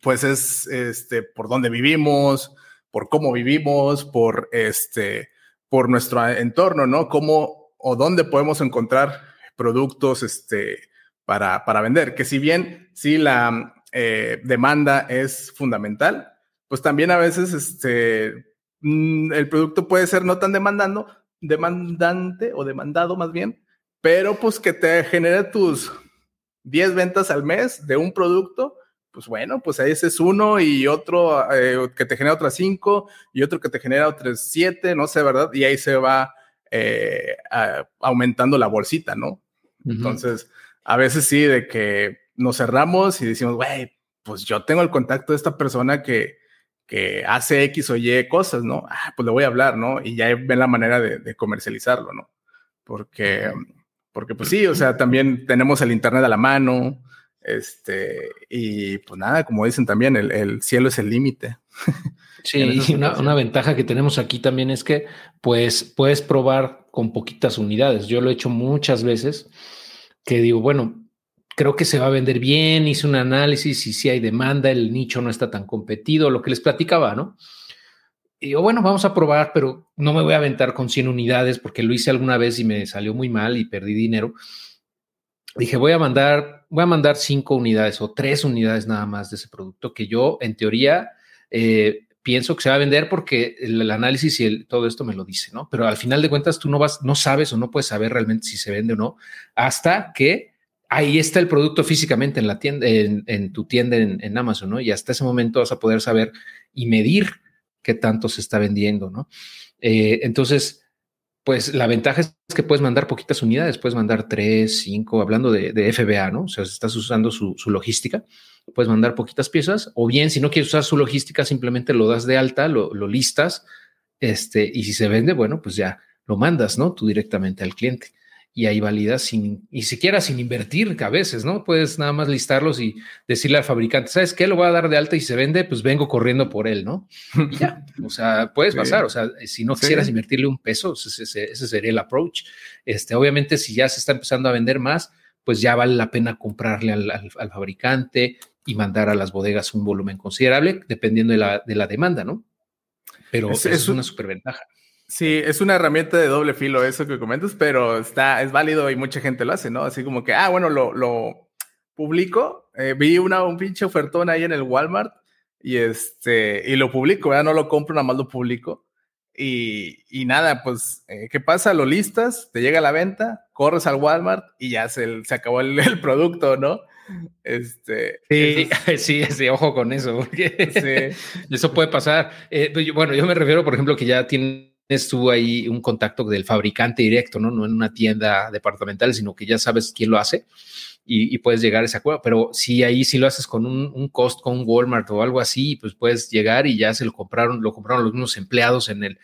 pues es este, por dónde vivimos, por cómo vivimos, por este, por nuestro entorno, ¿no? Cómo o dónde podemos encontrar productos este, para, para vender. Que si bien sí la eh, demanda es fundamental, pues también a veces este, mm, el producto puede ser no tan demandando, demandante o demandado más bien, pero pues que te genere tus 10 ventas al mes de un producto, pues bueno, pues ahí ese es uno y otro eh, que te genera otras 5 y otro que te genera otras 7, no sé, ¿verdad? Y ahí se va eh, aumentando la bolsita, ¿no? Entonces, a veces sí, de que nos cerramos y decimos, güey, pues yo tengo el contacto de esta persona que, que hace X o Y cosas, ¿no? Ah, pues le voy a hablar, ¿no? Y ya ven la manera de, comercializarlo, ¿no? Porque, porque pues sí, o sea, también tenemos el Internet a la mano, este, y pues nada, como dicen también, el, el cielo es el límite. Sí, y una, una, ventaja que tenemos aquí también es que pues puedes probar con poquitas unidades. Yo lo he hecho muchas veces que digo, bueno, creo que se va a vender bien, hice un análisis y si hay demanda, el nicho no está tan competido, lo que les platicaba, ¿no? Y yo, bueno, vamos a probar, pero no me voy a aventar con 100 unidades porque lo hice alguna vez y me salió muy mal y perdí dinero. Dije, voy a mandar, voy a mandar cinco unidades o tres unidades nada más de ese producto que yo, en teoría, eh, pienso que se va a vender porque el, análisis y todo esto me lo dice, ¿no? Pero al final de cuentas tú no vas, no sabes o no puedes saber realmente si se vende o no hasta que ahí está el producto físicamente en la tienda, en, tu tienda en, Amazon, ¿no? Y hasta ese momento vas a poder saber y medir qué tanto se está vendiendo, ¿no? Eh, entonces, pues la ventaja es que puedes mandar poquitas unidades, puedes mandar tres, cinco, hablando de, FBA, ¿no? O sea, si estás usando su, logística, puedes mandar poquitas piezas, o bien si no quieres usar su logística, simplemente lo das de alta, lo, lo listas, este, y si se vende, bueno, pues ya lo mandas, ¿no? Tú directamente al cliente y ahí validas sin, ni siquiera sin invertir a veces, ¿no? Puedes nada más listarlos y decirle al fabricante, ¿sabes qué? Lo voy a dar de alta y se vende, pues vengo corriendo por él, ¿no? Y ya, o sea, puedes pasar, o sea, si no quisieras invertirle un peso, ese, sería el approach. Este, obviamente, si ya se está empezando a vender más, pues ya vale la pena comprarle al, fabricante y mandar a las bodegas un volumen considerable, dependiendo de la, de la demanda, ¿no? Pero es, es una superventaja. Sí, es una herramienta de doble filo eso que comentas, pero está, es válido y mucha gente lo hace, ¿no? Así como que, ah, bueno, lo, lo publico, eh, vi una, un pinche ofertón ahí en el Walmart y este, y lo publico, ya no lo compro, nada más lo publico. Y, y nada, pues, eh, ¿qué pasa? Lo listas, te llega la venta, corres al Walmart y ya se, se acabó el, el, producto, ¿no? Este, sí, sí, sí, ojo con eso, porque sí. eso puede pasar. Eh, pues, bueno, yo me refiero, por ejemplo, que ya tiene estuvo ahí un contacto del fabricante directo, ¿no? No en una tienda departamental, sino que ya sabes quién lo hace y, puedes llegar a ese acuerdo. Pero si ahí sí lo haces con un, un cost, con un Walmart o algo así, pues puedes llegar y ya se lo compraron, lo compraron los mismos empleados en el,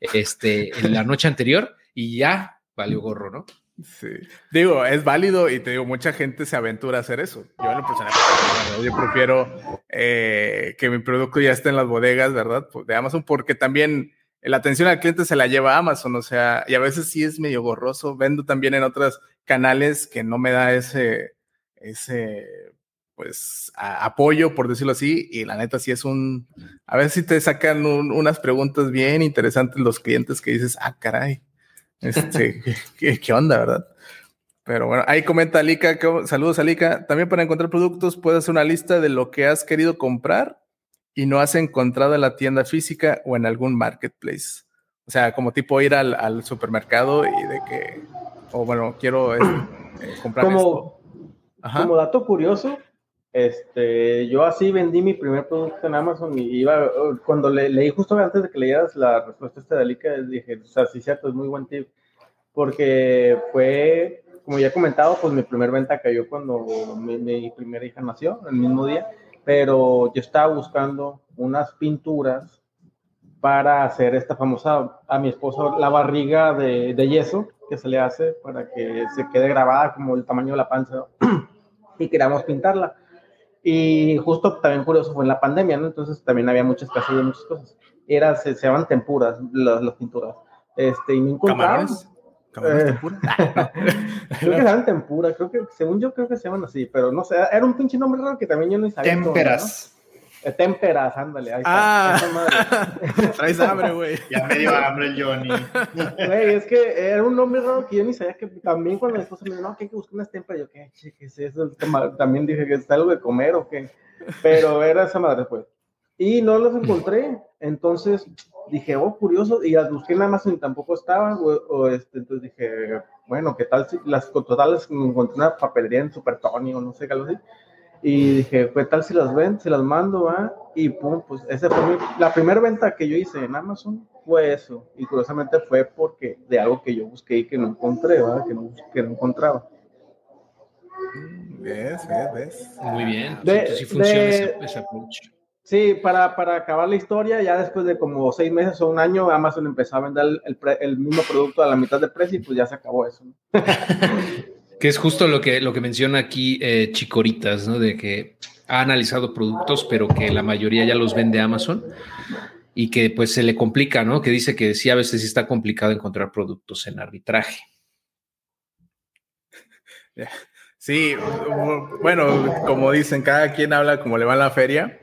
este, en la noche anterior y ya valió gorro, ¿no? Sí. Digo, es válido y te digo, mucha gente se aventura a hacer eso. Yo en lo personal, yo prefiero eh, que mi producto ya esté en las bodegas, ¿verdad? De Amazon, porque también la atención al cliente se la lleva Amazon, o sea, y a veces sí es medio gorroso. Vendo también en otros canales que no me da ese, ese, pues, apoyo, por decirlo así, y la neta sí es un, a veces sí te sacan unas preguntas bien interesantes los clientes que dices, ah, caray, este, ¿qué, qué, onda, verdad? Pero bueno, ahí comenta Alika, saludos Alika, también para encontrar productos puedes hacer una lista de lo que has querido comprar y no has encontrado en la tienda física o en algún marketplace. O sea, como tipo ir al, supermercado y de que, o bueno, quiero eh, comprar como, Como dato curioso, este, yo así vendí mi primer producto en Amazon y iba, cuando le, leí justo antes de que leyeras la respuesta esta de Alica, dije, o sea, sí, cierto, es muy buen tip, porque fue, como ya he comentado, pues mi primer venta cayó cuando mi, mi primera hija nació, el mismo día, pero yo estaba buscando unas pinturas para hacer esta famosa, a mi esposo, la barriga de, de, yeso que se le hace para que se quede grabada como el tamaño de la panza y queríamos pintarla. Y justo también curioso fue en la pandemia, ¿no? Entonces también había muchas casas de muchas cosas. Era, se, se llaman tempuras las, las pinturas. Este, y me encontraron. Eh, creo que se llaman tempura, creo que, según yo creo que se llaman así, pero no sé, era un pinche nombre raro que también yo no sabía. Temperas. ¿no? Eh, temperas, ándale. Ahí ah, traes hambre, güey. Ya me dio hambre el Johnny. Güey, es que era un nombre raro que yo ni sabía que también cuando mi esposa me dijo, no, que hay que buscar unas temperas, yo, ¿qué, qué es eso? También dije que es algo de comer o qué. Pero era esa madre, pues. Y no los encontré. Entonces dije, oh, curioso. Y las busqué en Amazon y tampoco estaban. O, este, entonces dije, bueno, ¿qué tal si las totales encontré una papelería en Super Tony o no sé qué algo así? Y dije, ¿qué tal si las ven? Si las mando, ¿va? Y pum, pues esa fue la primera venta que yo hice en Amazon fue eso. Y curiosamente fue porque de algo que yo busqué y que no encontré, ¿va? Que no, que no encontraba. ¿Ves? ¿Ves? ¿Ves? Muy bien. De, sí funciona ese, ese approach. Sí, para, para, acabar la historia, ya después de como seis meses o un año, Amazon empezó a vender el, el, mismo producto a la mitad de precio y pues ya se acabó eso. que es justo lo que, lo que menciona aquí eh, Chicoritas, ¿no? De que ha analizado productos, pero que la mayoría ya los vende Amazon y que pues se le complica, ¿no? Que dice que sí, a veces sí está complicado encontrar productos en arbitraje. Sí, bueno, como dicen, cada quien habla como le va a la feria.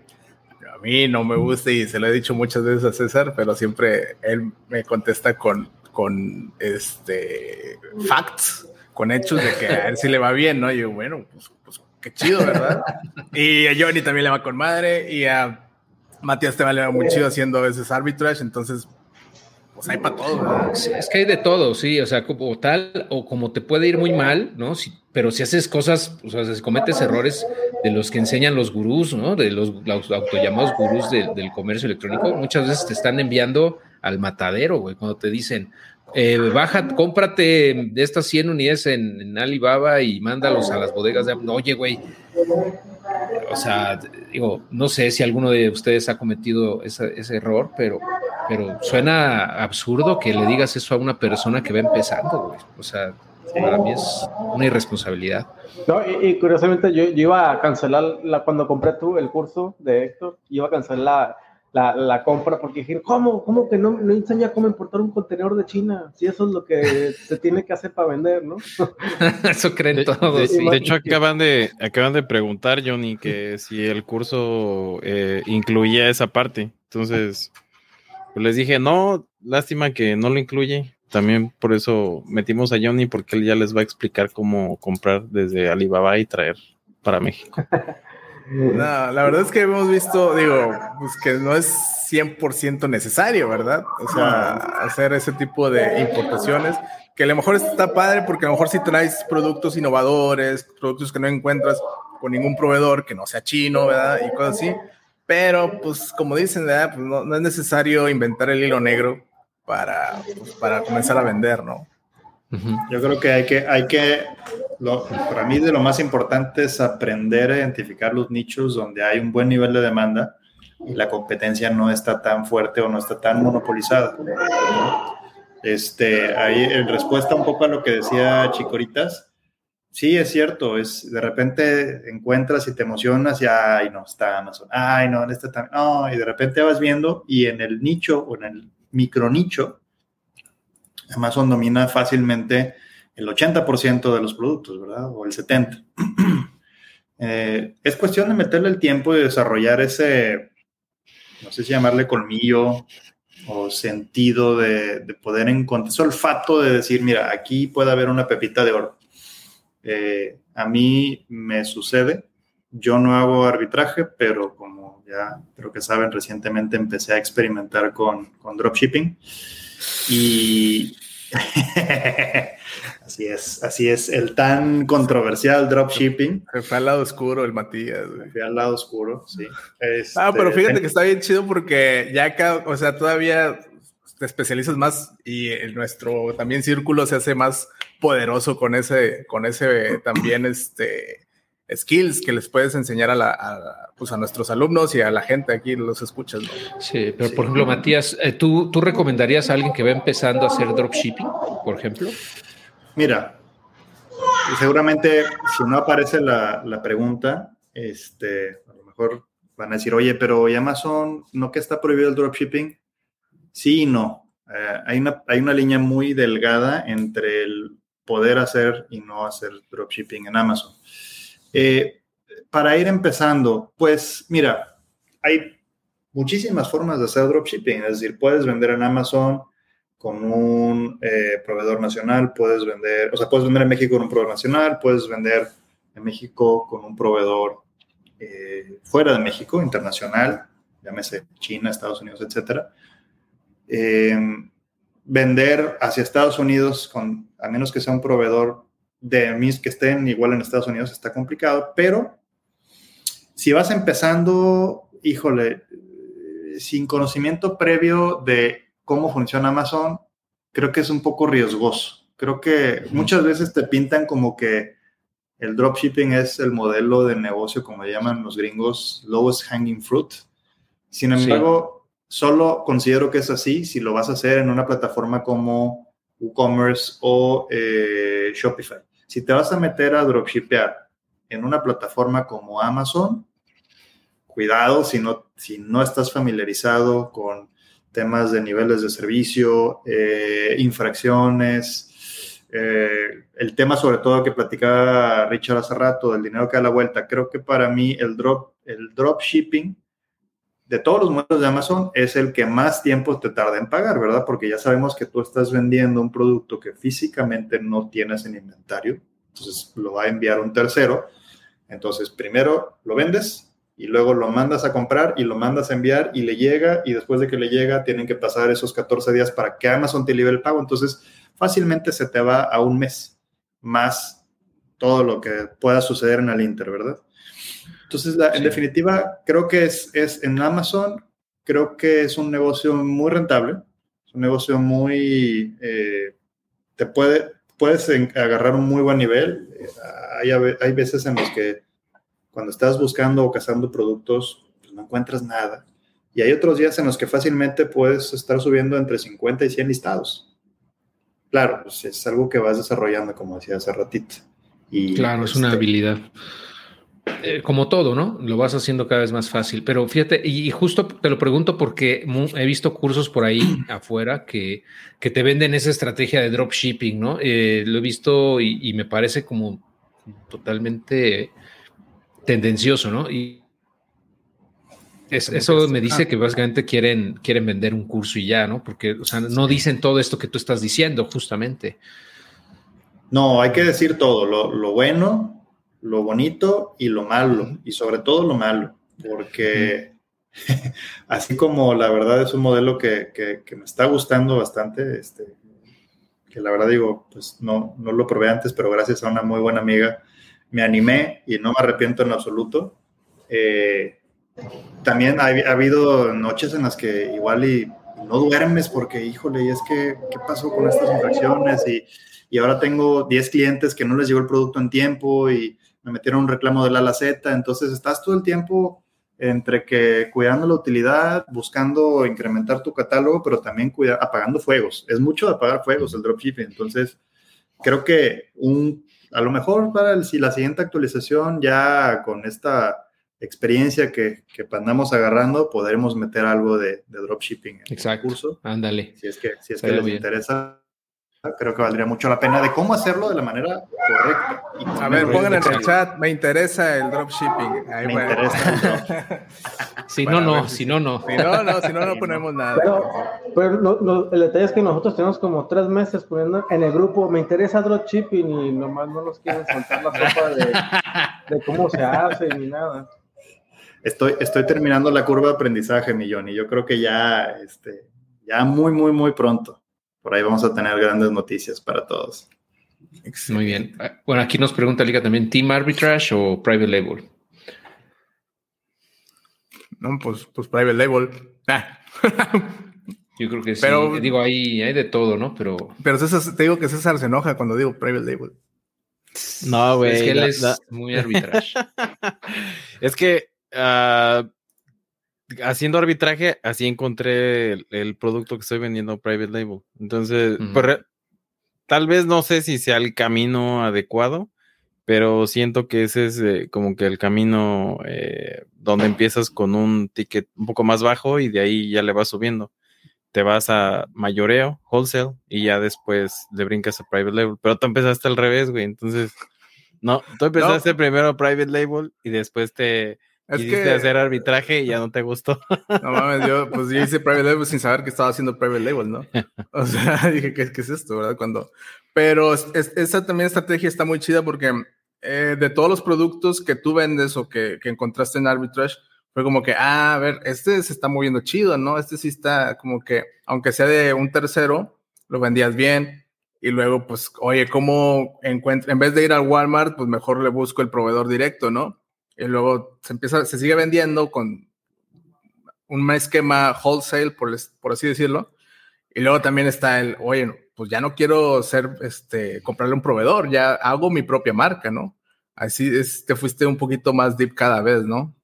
A mí no me gusta y se lo he dicho muchas veces a César, pero siempre él me contesta con, con este facts, con hechos de que a él sí le va bien, ¿no? Y yo, bueno, pues, pues qué chido, ¿verdad? y a Johnny también le va con madre y a Matías te le va muy chido haciendo a veces arbitrage, entonces pues hay para todo. es que hay de todo, sí, o sea, como tal, o como te puede ir muy mal, ¿no? Pero si haces cosas, o sea, si cometes errores de los que enseñan los gurús, ¿no? De los, autollamados gurús del comercio electrónico, muchas veces te están enviando al matadero, güey, cuando te dicen, eh, baja, cómprate de estas 100 unidades en, Alibaba y mándalos a las bodegas de... Oye, güey, o sea, digo, no sé si alguno de ustedes ha cometido ese error, pero pero suena absurdo que le digas eso a una persona que va empezando, güey. O sea, para mí es una irresponsabilidad. No, y, curiosamente yo, iba a cancelar la, cuando compré tú el curso de Héctor, iba a cancelar la, la, compra porque dije, ¿cómo? ¿Cómo que no, no enseña cómo importar un contenedor de China? Si eso es lo que se tiene que hacer para vender, ¿no? eso creen todos. Sí. De hecho, acaban de, acaban de preguntar, Johnny, que si el curso eh, incluía esa parte. Entonces, pues les dije, no, lástima que no lo incluye. También por eso metimos a Johnny, porque él ya les va a explicar cómo comprar desde Alibaba y traer para México. La verdad es que hemos visto, digo, pues que no es 100% necesario, ¿verdad? O sea, hacer ese tipo de importaciones, que a lo mejor está padre porque a lo mejor si traes productos innovadores, productos que no encuentras con ningún proveedor que no sea chino, ¿verdad? Y cosas así, pero, pues, como dicen, pues, no, es necesario inventar el hilo negro para, pues, para comenzar a vender, ¿no? Yo creo que hay que, hay que para mí de lo más importante es aprender a identificar los nichos donde hay un buen nivel de demanda y la competencia no está tan fuerte o no está tan monopolizada. Este, ahí en respuesta un poco a lo que decía Chicoritas, Sí, es cierto, es de repente encuentras y te emocionas y ay, no, está Amazon, ay, no, este también, no, y de repente vas viendo y en el nicho o en el micro nicho, Amazon domina fácilmente el 80% de los productos, ¿verdad? O el 70%. Eh, es cuestión de meterle el tiempo y desarrollar ese, no sé si llamarle colmillo o sentido de, de poder encontrar, ese olfato de decir, mira, aquí puede haber una pepita de oro eh, a mí me sucede, yo no hago arbitraje, pero como ya creo que saben, recientemente empecé a experimentar con, con dropshipping y así es, así es, el tan controversial dropshipping. Se fue al lado oscuro el Matías. Fue al lado oscuro, sí. ah, pero este, fíjate que está bien chido porque ya acá, o sea, todavía te especializas más y nuestro también círculo se hace más poderoso con ese, con ese también este skills que les puedes enseñar a, la, pues a nuestros alumnos y a la gente aquí los escuchas. Sí, pero por ejemplo, Matías, eh, ¿tú, ¿tú recomendarías a alguien que va empezando a hacer dropshipping, por ejemplo? Mira, seguramente si no aparece la, la pregunta, este, a lo mejor van a decir, oye, pero ¿y Amazon no que está prohibido el dropshipping? Sí y no. Eh, hay, una, hay una línea muy delgada entre el poder hacer y no hacer dropshipping en Amazon. Eh, para ir empezando, pues mira, hay muchísimas formas de hacer dropshipping, es decir, puedes vender en Amazon con un eh, proveedor nacional, puedes vender, o sea, puedes vender en México con un proveedor nacional, puedes vender en México con un proveedor fuera de México, internacional, llámese China, Estados Unidos, etcétera. Eh, vender hacia Estados Unidos, con, a menos que sea un proveedor de mis que estén igual en Estados Unidos, está complicado, pero si vas empezando, híjole, sin conocimiento previo de cómo funciona Amazon, creo que es un poco riesgoso. Creo que muchas veces te pintan como que el dropshipping es el modelo de negocio, como llaman los gringos, lowest hanging fruit, Sin embargo, solo considero que es así si lo vas a hacer en una plataforma como WooCommerce o eh, Shopify. Si te vas a meter a dropshipear en una plataforma como Amazon, cuidado si no, si no estás familiarizado con temas de niveles de servicio, eh, infracciones, eh, el tema sobre todo que platicaba Richard hace rato, del dinero que da la vuelta. Creo que para mí el drop, el drop shipping de todos los modelos de Amazon es el que más tiempo te tarda en pagar, ¿verdad? Porque ya sabemos que tú estás vendiendo un producto que físicamente no tienes en inventario, entonces lo va a enviar un tercero. Entonces, primero lo vendes, y luego lo mandas a comprar y lo mandas a enviar y le llega y después de que le llega tienen que pasar esos 14 días para que Amazon te libere el pago. Entonces, fácilmente se te va a un mes más todo lo que pueda suceder en el Inter, ¿verdad? Entonces, en definitiva, creo que es, es en Amazon, creo que es un negocio muy rentable, es un negocio muy, eh, te puede, puedes agarrar un muy buen nivel. Hay, hay veces en los que cuando estás buscando o cazando productos, pues no encuentras nada. Y hay otros días en los que fácilmente puedes estar subiendo entre 50 y 100 listados. Claro, pues es algo que vas desarrollando, como decía hace ratito. Y, claro, es una este, habilidad. Eh, como todo, ¿no? Lo vas haciendo cada vez más fácil. Pero fíjate, y, justo te lo pregunto porque he visto cursos por ahí afuera que, que te venden esa estrategia de dropshipping, ¿no? Eh, lo he visto y, y, me parece como totalmente tendencioso, ¿no? Y eso me dice que básicamente quieren, quieren vender un curso y ya, ¿no? Porque, o sea, no dicen todo esto que tú estás diciendo, justamente. No, hay que decir todo, lo, bueno, lo bonito y lo malo, y sobre todo lo malo, porque así como la verdad es un modelo que, me está gustando bastante, este, que la verdad digo, pues no, no lo probé antes, pero gracias a una muy buena amiga me animé y no me arrepiento en absoluto. Eh, también ha, habido noches en las que igual y, no duermes porque, híjole, y es que, ¿qué pasó con estas infracciones? Y, y ahora tengo 10 clientes que no les llegó el producto en tiempo y me metieron un reclamo de la la Z. Entonces estás todo el tiempo entre que cuidando la utilidad, buscando incrementar tu catálogo, pero también cuidar, apagando fuegos. Es mucho de apagar fuegos el dropshipping. Entonces, creo que un a lo mejor para si la siguiente actualización ya con esta experiencia que, que andamos agarrando, podremos meter algo de, dropshipping en el curso. Ándale. Si es que, si es que les interesa, creo que valdría mucho la pena de cómo hacerlo de la manera correcta. a ver, pongan en el chat, me interesa el dropshipping. me interesa si no, no, si no, no. Si no, no, si no, no ponemos nada. Pero, el detalle es que nosotros tenemos como tres meses poniendo en el grupo, me interesa dropshipping y nomás no nos quieren soltar la sopa de, de cómo se hace ni nada. Estoy, estoy terminando la curva de aprendizaje, Millón, y yo creo que ya, este, ya muy, muy, muy pronto por ahí vamos a tener grandes noticias para todos. Muy bien. Bueno, aquí nos pregunta Liga también, ¿Team Arbitrage o Private Label? No, pues, pues Private Label. Ah. Yo creo que sí. Pero, digo, ahí hay de todo, ¿no? Pero. Pero te digo que César se enoja cuando digo Private Label. No, güey. Es que él es muy arbitrage. es que uh, haciendo arbitraje, así encontré el, producto que estoy vendiendo private label. Entonces, pues, tal vez no sé si sea el camino adecuado, pero siento que ese es eh, como que el camino eh, donde empiezas con un ticket un poco más bajo y de ahí ya le vas subiendo. Te vas a mayoreo, wholesale, y ya después le brincas a private label. Pero tú empezaste al revés, güey. Entonces, no, tú empezaste primero private label y después te, es que hacer arbitraje y ya no te gustó. No mames, yo pues yo hice private label sin saber que estaba haciendo private label, ¿no? O sea, dije, ¿qué, qué es esto, verdad? Cuando... Pero esa también estrategia está muy chida porque eh, de todos los productos que tú vendes o que, que, encontraste en arbitrage, fue como que, ah, a ver, este se está moviendo chido, ¿no? Este sí está como que, aunque sea de un tercero, lo vendías bien. Y luego, pues, oye, ¿cómo encuentro? En vez de ir al Walmart, pues mejor le busco el proveedor directo, ¿no? Y luego se empieza, se sigue vendiendo con un esquema wholesale, por, por así decirlo. Y luego también está el, oye, pues ya no quiero ser, este, comprarle un proveedor, ya hago mi propia marca, ¿no? Así es, te fuiste un poquito más deep cada vez, ¿no?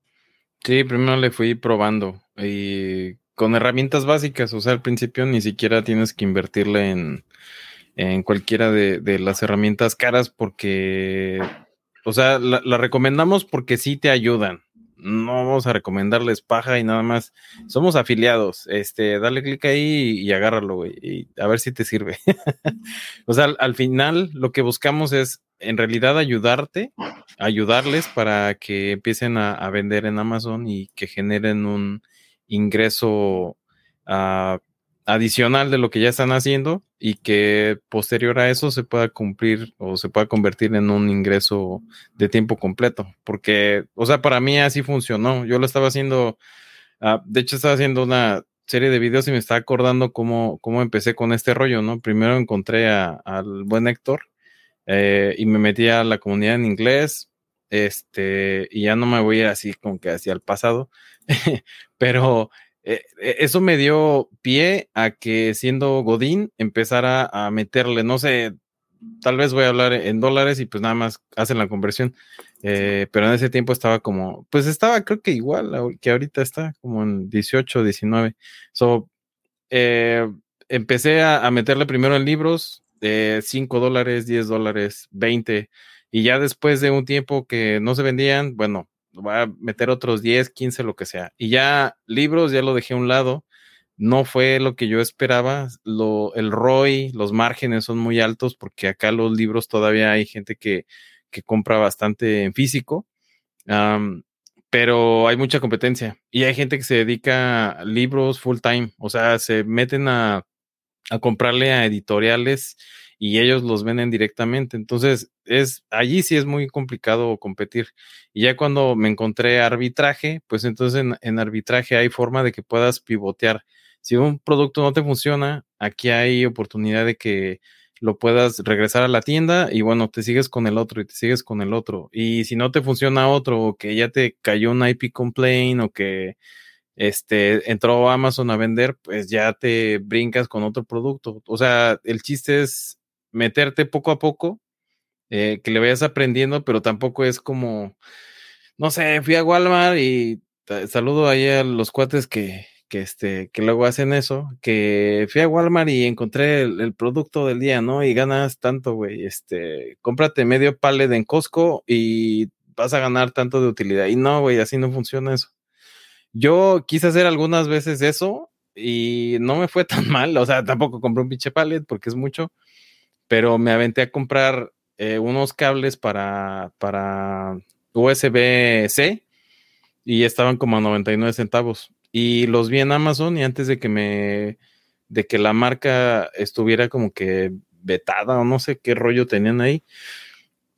Sí, primero le fui probando y con herramientas básicas, o sea, al principio ni siquiera tienes que invertirle en, en cualquiera de, las herramientas caras porque, o sea, la, recomendamos porque sí te ayudan. No vamos a recomendarles paja y nada más. Somos afiliados. Este, dale clic ahí y, agárralo, güey, y a ver si te sirve. o sea, al final lo que buscamos es en realidad ayudarte, ayudarles para que empiecen a, vender en Amazon y que generen un ingreso ah, adicional de lo que ya están haciendo y que posterior a eso se pueda cumplir o se pueda convertir en un ingreso de tiempo completo. Porque, o sea, para mí así funcionó. Yo lo estaba haciendo, ah, de hecho estaba haciendo una serie de videos y me estaba acordando cómo, cómo empecé con este rollo, ¿no? Primero encontré al buen Héctor eh, y me metí a la comunidad en inglés, este, y ya no me voy a ir así como que hacia el pasado, pero eh, eh, eso me dio pie a que siendo Godín empezara a meterle, no sé, tal vez voy a hablar en dólares y pues nada más hacen la conversión, pero en ese tiempo estaba como, pues estaba creo que igual que ahorita está, como en 18, 19. So, empecé a meterle primero en libros, de 5 dólares, 10 dólares, 20. Y ya después de un tiempo que no se vendían, bueno, voy a meter otros 10, 15, lo que sea. Y ya libros ya lo dejé a un lado. No fue lo que yo esperaba. Lo, el ROI, los márgenes son muy altos porque acá los libros todavía hay gente que, que compra bastante en físico. pero hay mucha competencia y hay gente que se dedica a libros full time, o sea, se meten a a comprarle a editoriales y ellos los venden directamente. Entonces, es allí sí es muy complicado competir. Y ya cuando me encontré arbitraje, pues entonces en, arbitraje hay forma de que puedas pivotear. Si un producto no te funciona, aquí hay oportunidad de que lo puedas regresar a la tienda y bueno, te sigues con el otro y te sigues con el otro. Y si no te funciona otro o que ya te cayó un IP complaint o que este, entró Amazon a vender, pues ya te brincas con otro producto. O sea, el chiste es meterte poco a poco, eh, que le vayas aprendiendo, pero tampoco es como, no sé, fui a Walmart y saludo ahí a los cuates que, que, este, que luego hacen eso, que fui a Walmart y encontré el, producto del día, ¿no? Y ganas tanto, güey, este, cómprate medio pallet en Costco y vas a ganar tanto de utilidad. Y no, güey, así no funciona eso. Yo quise hacer algunas veces eso y no me fue tan mal. O sea, tampoco compré un pinche pallet porque es mucho, pero me aventé a comprar eh, unos cables para, para USB-C y estaban como a 99 centavos. Y los vi en Amazon y antes de que me, de que la marca estuviera como que vetada o no sé qué rollo tenían ahí,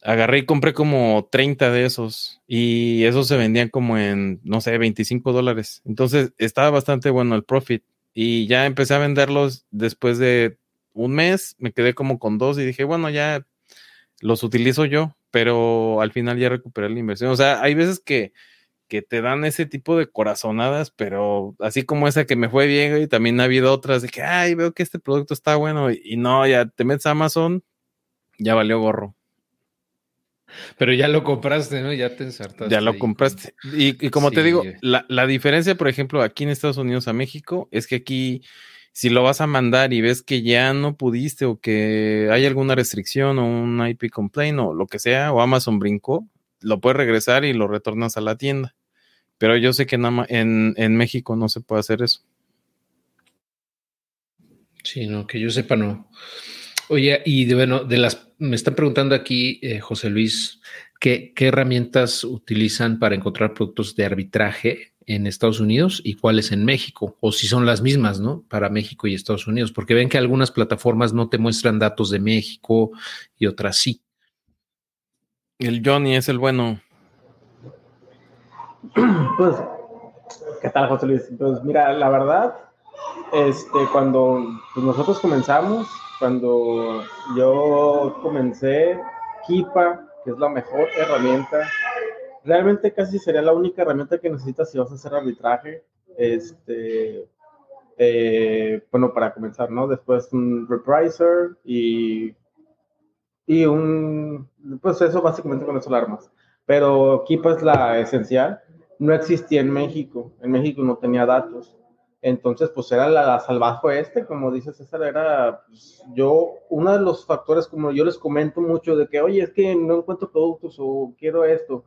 agarré y compré como 30 de esos y esos se vendían como en, no sé, 25 dólares. Entonces estaba bastante bueno el profit y ya empecé a venderlos después de un mes, me quedé como con dos y dije, bueno, ya los utilizo yo, pero al final ya recuperé la inversión. O sea, hay veces que, que te dan ese tipo de corazonadas, pero así como esa que me fue bien y también ha habido otras de que, ay, veo que este producto está bueno y, y no, ya te metes a Amazon, ya valió gorro. Pero ya lo compraste, ¿no? Ya te ensartaste. Ya lo compraste. Y, como te digo, la, diferencia, por ejemplo, aquí en Estados Unidos a México, es que aquí, si lo vas a mandar y ves que ya no pudiste o que hay alguna restricción o un IP complaint o lo que sea, o Amazon brincó, lo puedes regresar y lo retornas a la tienda. Pero yo sé que en, en México no se puede hacer eso. Sí, no, que yo sepa, no. Oye, y de, bueno, de las, me están preguntando aquí, eh, José Luis, ¿qué, ¿qué, herramientas utilizan para encontrar productos de arbitraje en Estados Unidos y cuáles en México? O si son las mismas, ¿no? Para México y Estados Unidos, porque ven que algunas plataformas no te muestran datos de México y otras sí. El Johnny es el bueno. Pues, ¿qué tal, José Luis? Pues mira, la verdad, este, cuando pues, nosotros comenzamos, cuando yo comencé, Kipa, que es la mejor herramienta, realmente casi sería la única herramienta que necesitas si vas a hacer arbitraje. Este, eh, bueno, para comenzar, ¿no? Después un repricer y, y un, pues eso básicamente con eso armas. Pero Kipa es la esencial no existía en México. En México no tenía datos. Entonces, pues era la, salvaje este, como dice César, era pues, yo, uno de los factores, como yo les comento mucho, de que, oye, es que no encuentro productos o quiero esto.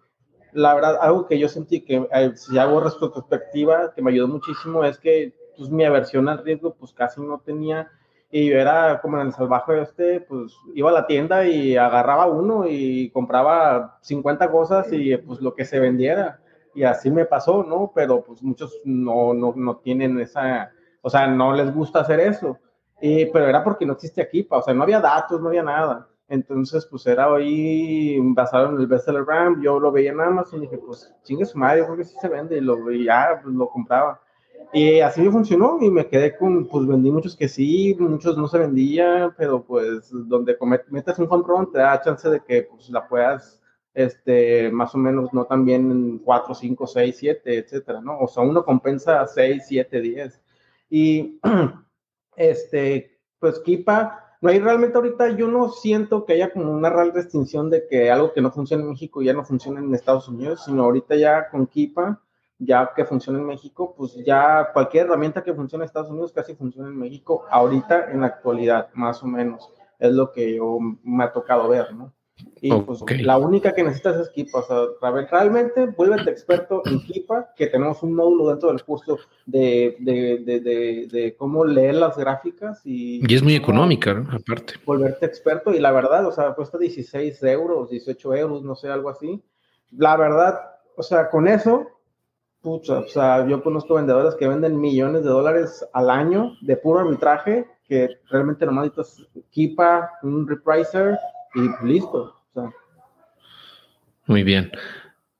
La verdad, algo que yo sentí que, eh, si hago retrospectiva, que me ayudó muchísimo, es que pues, mi aversión al riesgo, pues casi no tenía. Y yo era como en el salvaje este, pues iba a la tienda y agarraba uno y compraba 50 cosas y pues lo que se vendiera y así me pasó, ¿no? Pero pues muchos no, no, no tienen esa, o sea, no les gusta hacer eso. Pero era porque no existe aquí, o sea, no había datos, no había nada. Entonces, pues era hoy basado en el bestseller RAM, yo lo veía en Amazon y dije, pues chingue su madre, porque sí se vende, y lo veía, pues lo compraba. Y así me funcionó y me quedé con, pues vendí muchos que sí, muchos no se vendían, pero pues donde metes un home te da chance de que pues la puedas este, más o menos no también 4, 5, 6, 7, etcétera, ¿no? O sea, uno compensa 6, 7, 10. Y, este, pues Kipa, no hay realmente ahorita, yo no siento que haya como una real restricción de que algo que no funciona en México ya no funciona en Estados Unidos, sino ahorita ya con Kipa, ya que funciona en México, pues ya cualquier herramienta que funcione en Estados Unidos casi funciona en México ahorita en la actualidad, más o menos. Es lo que yo me ha tocado ver, ¿no? Y pues la única que necesitas es Kipa. O sea, realmente vuélvete experto en Kipa, que tenemos un módulo dentro del curso de, de, de, de cómo leer las gráficas. Y, y es muy económica, ¿no? Aparte. Volverte experto. Y la verdad, o sea, cuesta 16 euros, 18 euros, no sé, algo así. La verdad, o sea, con eso, pucha, o sea, yo conozco vendedores que venden millones de dólares al año de puro arbitraje, que realmente nomás necesitas Kipa, un repricer y listo. Muy bien.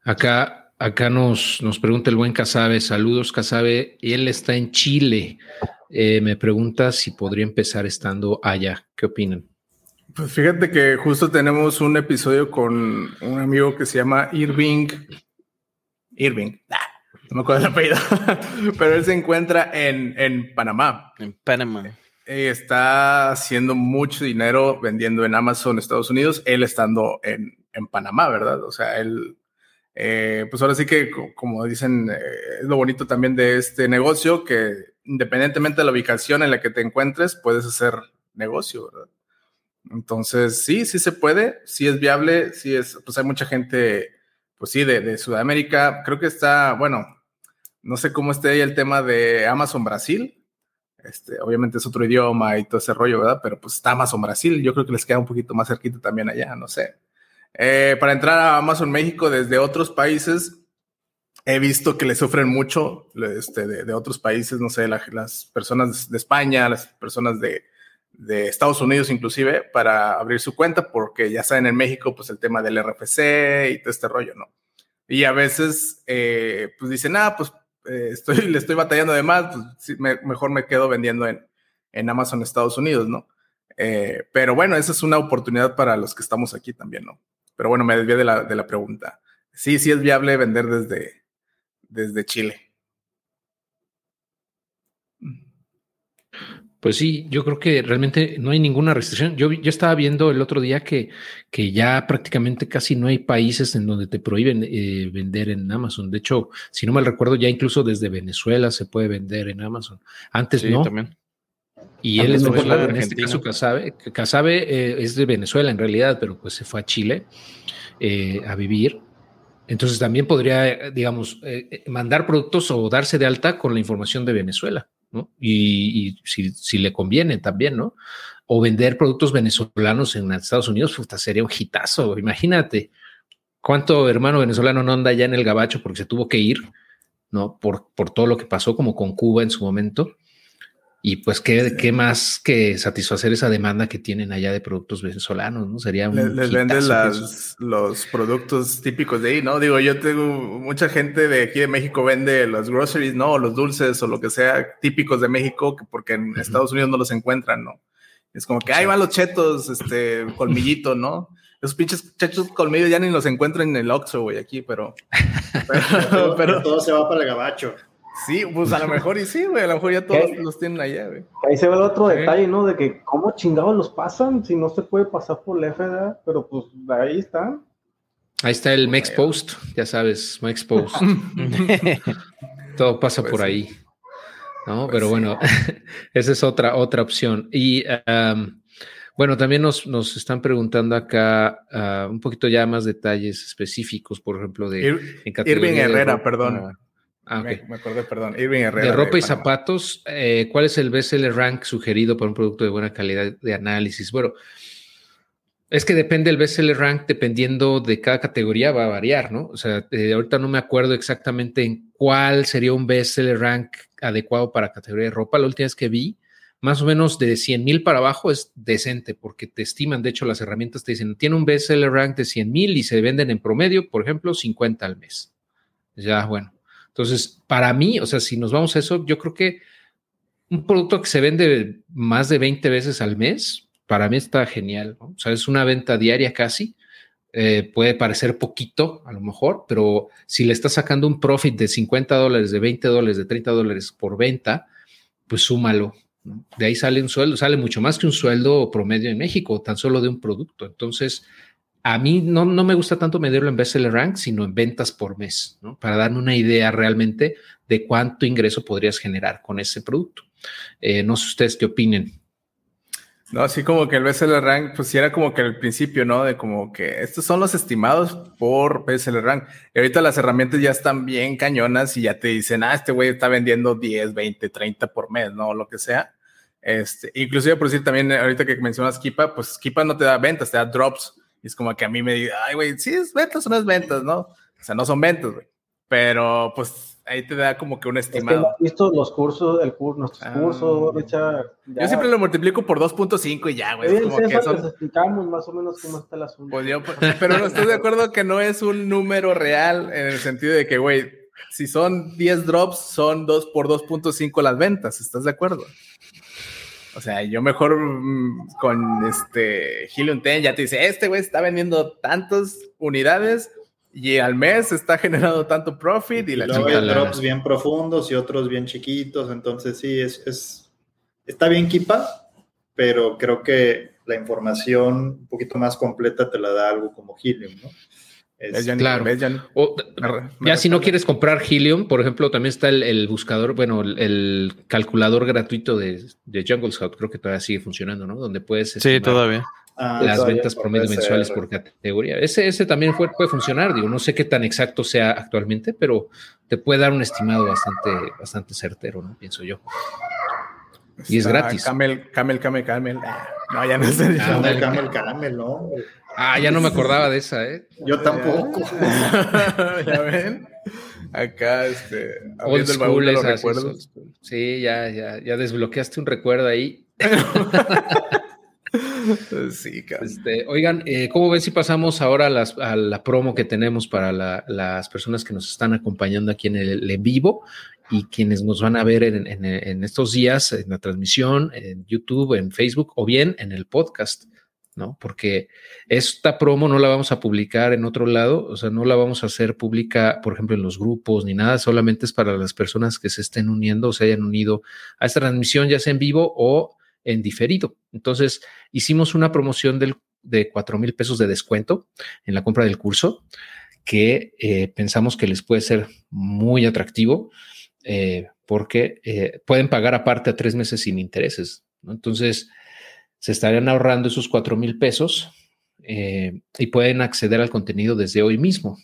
Acá, acá nos, nos pregunta el buen Casabe. Saludos, Casabe. Él está en Chile. Eh, me pregunta si podría empezar estando allá. ¿Qué opinan? Pues fíjate que justo tenemos un episodio con un amigo que se llama Irving. Irving. No me acuerdo el apellido. Pero él se encuentra en, en Panamá. En Panamá. Eh, está haciendo mucho dinero vendiendo en Amazon Estados Unidos, él estando en, en Panamá, ¿verdad? O sea, él, eh, pues ahora sí que, como dicen, eh, es lo bonito también de este negocio, que independientemente de la ubicación en la que te encuentres, puedes hacer negocio, ¿verdad? Entonces, sí, sí se puede, sí es viable, sí es, pues hay mucha gente, pues sí, de, de Sudamérica, creo que está, bueno, no sé cómo esté ahí el tema de Amazon Brasil, este, obviamente es otro idioma y todo ese rollo, ¿verdad? Pero pues está Amazon Brasil, yo creo que les queda un poquito más cerquita también allá, no sé. Eh, para entrar a Amazon México desde otros países, he visto que le sufren mucho este, de, otros países, no sé, las personas de España, las personas de, Estados Unidos inclusive, para abrir su cuenta, porque ya saben en México, pues el tema del RFC y todo este rollo, ¿no? Y a veces, eh, pues dicen, ah, pues eh, estoy, le estoy batallando de más, pues mejor me quedo vendiendo en, en Amazon Estados Unidos, ¿no? Eh, pero bueno, esa es una oportunidad para los que estamos aquí también, ¿no? Pero bueno, me desvié de la, de la pregunta. Sí, sí es viable vender desde, desde Chile. Pues sí, yo creo que realmente no hay ninguna restricción. Yo, yo estaba viendo el otro día que, que ya prácticamente casi no hay países en donde te prohíben eh, vender en Amazon. De hecho, si no mal recuerdo, ya incluso desde Venezuela se puede vender en Amazon. Antes no. También. Y él es en este caso Casabe, Casabe eh, es de Venezuela en realidad, pero pues se fue a Chile eh, a vivir. Entonces también podría, digamos, mandar productos o darse de alta con la información de Venezuela. ¿No? Y, si, le conviene también, ¿no? O vender productos venezolanos en Estados Unidos, puta, sería un hitazo. Imagínate cuánto hermano venezolano no anda ya en el gabacho porque se tuvo que ir, ¿no? Por, por todo lo que pasó como con Cuba en su momento. Y pues, ¿qué, ¿qué, más que satisfacer esa demanda que tienen allá de productos venezolanos? ¿no? Sería un Les, venden las, los productos típicos de ahí, ¿no? Digo, yo tengo mucha gente de aquí de México vende los groceries, ¿no? los dulces o lo que sea típicos de México, porque en Estados Unidos no los encuentran, ¿no? Es como que ahí van los chetos, este, colmillito, ¿no? Esos pinches chetos colmillos ya ni los encuentran en el Oxxo, güey, aquí, pero... pero, pero todo se va para el gabacho. Sí, pues a lo mejor y sí, güey, a lo mejor ya todos los tienen allá, güey. Ahí se ve el otro detalle, ¿no? De que cómo chingados los pasan si no se puede pasar por la FDA, pero pues ahí está. Ahí está el Mex Post, ya sabes, Mex Post. Todo pasa Pues por sí. ahí. ¿No? Pues Pero sí. bueno, esa es otra, otra opción. Y um, bueno, también nos, nos están preguntando acá ah, un poquito ya más detalles específicos, por ejemplo, de Ir- en Irving Herrera, perdón. Ah, me, me acordé, perdón. Irving Herrera. De ropa y zapatos, eh, ¿cuál es el bestseller rank sugerido para un producto de buena calidad de análisis? Bueno, es que depende el bestseller rank, dependiendo de cada categoría, va a variar, ¿no? O sea, eh, ahorita no me acuerdo exactamente en cuál sería un bestseller rank adecuado para categoría de ropa. La última vez que vi, más o menos de 100 mil para abajo es decente porque te estiman, de hecho las herramientas te dicen, tiene un bestseller rank de 100 mil y se venden en promedio, por ejemplo, 50 al mes. Ya, bueno. Entonces, para mí, o sea, si nos vamos a eso, yo creo que un producto que se vende más de 20 veces al mes, para mí está genial. ¿no? O sea, es una venta diaria casi. Eh, puede parecer poquito, a lo mejor, pero si le estás sacando un profit de 50 dólares, de 20 dólares, de 30 dólares por venta, pues súmalo. De ahí sale un sueldo, sale mucho más que un sueldo promedio en México, tan solo de un producto. Entonces, a mí no, no me gusta tanto medirlo en bestseller rank, sino en ventas por mes, ¿no? para darme una idea realmente de cuánto ingreso podrías generar con ese producto. Eh, no sé ustedes qué opinen. No, así como que el bestseller rank, pues era como que al principio, ¿no? De como que estos son los estimados por bestseller rank. Y ahorita las herramientas ya están bien cañonas y ya te dicen, ah, este güey está vendiendo 10, 20, 30 por mes, ¿no? Lo que sea. Este, inclusive por decir también, ahorita que mencionas Kipa, pues Kipa no te da ventas, te da drops. Y es como que a mí me diga, ay, güey, sí es ventas o no es ventas, ¿no? O sea, no son ventas, güey. Pero pues ahí te da como que un Es que estimado. no has visto los cursos, el curso, nuestros Ah. cursos, Richard. ya. Yo siempre lo multiplico por 2.5 y ya, güey. Es como que son... les explicamos más o menos cómo está el asunto. Pues yo, pero no estoy de acuerdo que no es un número real en el sentido de que, güey, si son 10 drops, son 2 por 2.5 las ventas, ¿estás de acuerdo? O sea, yo mejor mm, con este Helium 10 ya te dice, este güey está vendiendo tantas unidades y al mes está generando tanto profit y la luego hay drops bien profundos y otros bien chiquitos, entonces sí, es, es está bien Kipa, pero creo que la información un poquito más completa te la da algo como Helium, ¿no? Es-. Claro. ¿Ves, Johnny? O, Me re- me ya si no quieres comprar Helium, por ejemplo, también está el, el buscador, bueno, el, el calculador gratuito de, de Jungle Scout, creo que todavía sigue funcionando, ¿no? Donde puedes Sí, todavía. Ah, las todavía ventas promedio mensuales por categoría. Ese, ese también fue- puede funcionar, digo, no sé qué tan exacto sea actualmente, pero te puede dar un estimado bastante, bastante certero, ¿no? Pienso yo. Y es gratis. Camel, camel, camel, camel. Ah, No, ya no es Ah, Camel, camel, camel, ¿no? Ah, ya no me acordaba de esa, ¿eh? Yo tampoco. ¿Ya ven? Acá, este, Old abriendo el baúl school de los recuerdos. Sí, ya, ya, ya desbloqueaste un recuerdo ahí. Sí, cabrón. Este, oigan, eh, ¿cómo ven si pasamos ahora a, las- a la promo que tenemos para la- las personas que nos están acompañando aquí en el en vivo y quienes nos van a ver en, en- en estos días en la transmisión, en YouTube, en Facebook o bien en el podcast? ¿No? Porque esta promo no la vamos a publicar en otro lado, o sea, no la vamos a hacer pública, por ejemplo, en los grupos ni nada, solamente es para las personas que se estén uniendo o se hayan unido a esta transmisión, ya sea en vivo o en diferido. Entonces, hicimos una promoción del, de cuatro mil pesos de descuento en la compra del curso que eh, pensamos que les puede ser muy atractivo eh, porque eh, pueden pagar aparte a tres meses sin intereses. Entonces, se estarían ahorrando esos cuatro mil pesos eh, y pueden acceder al contenido desde hoy mismo.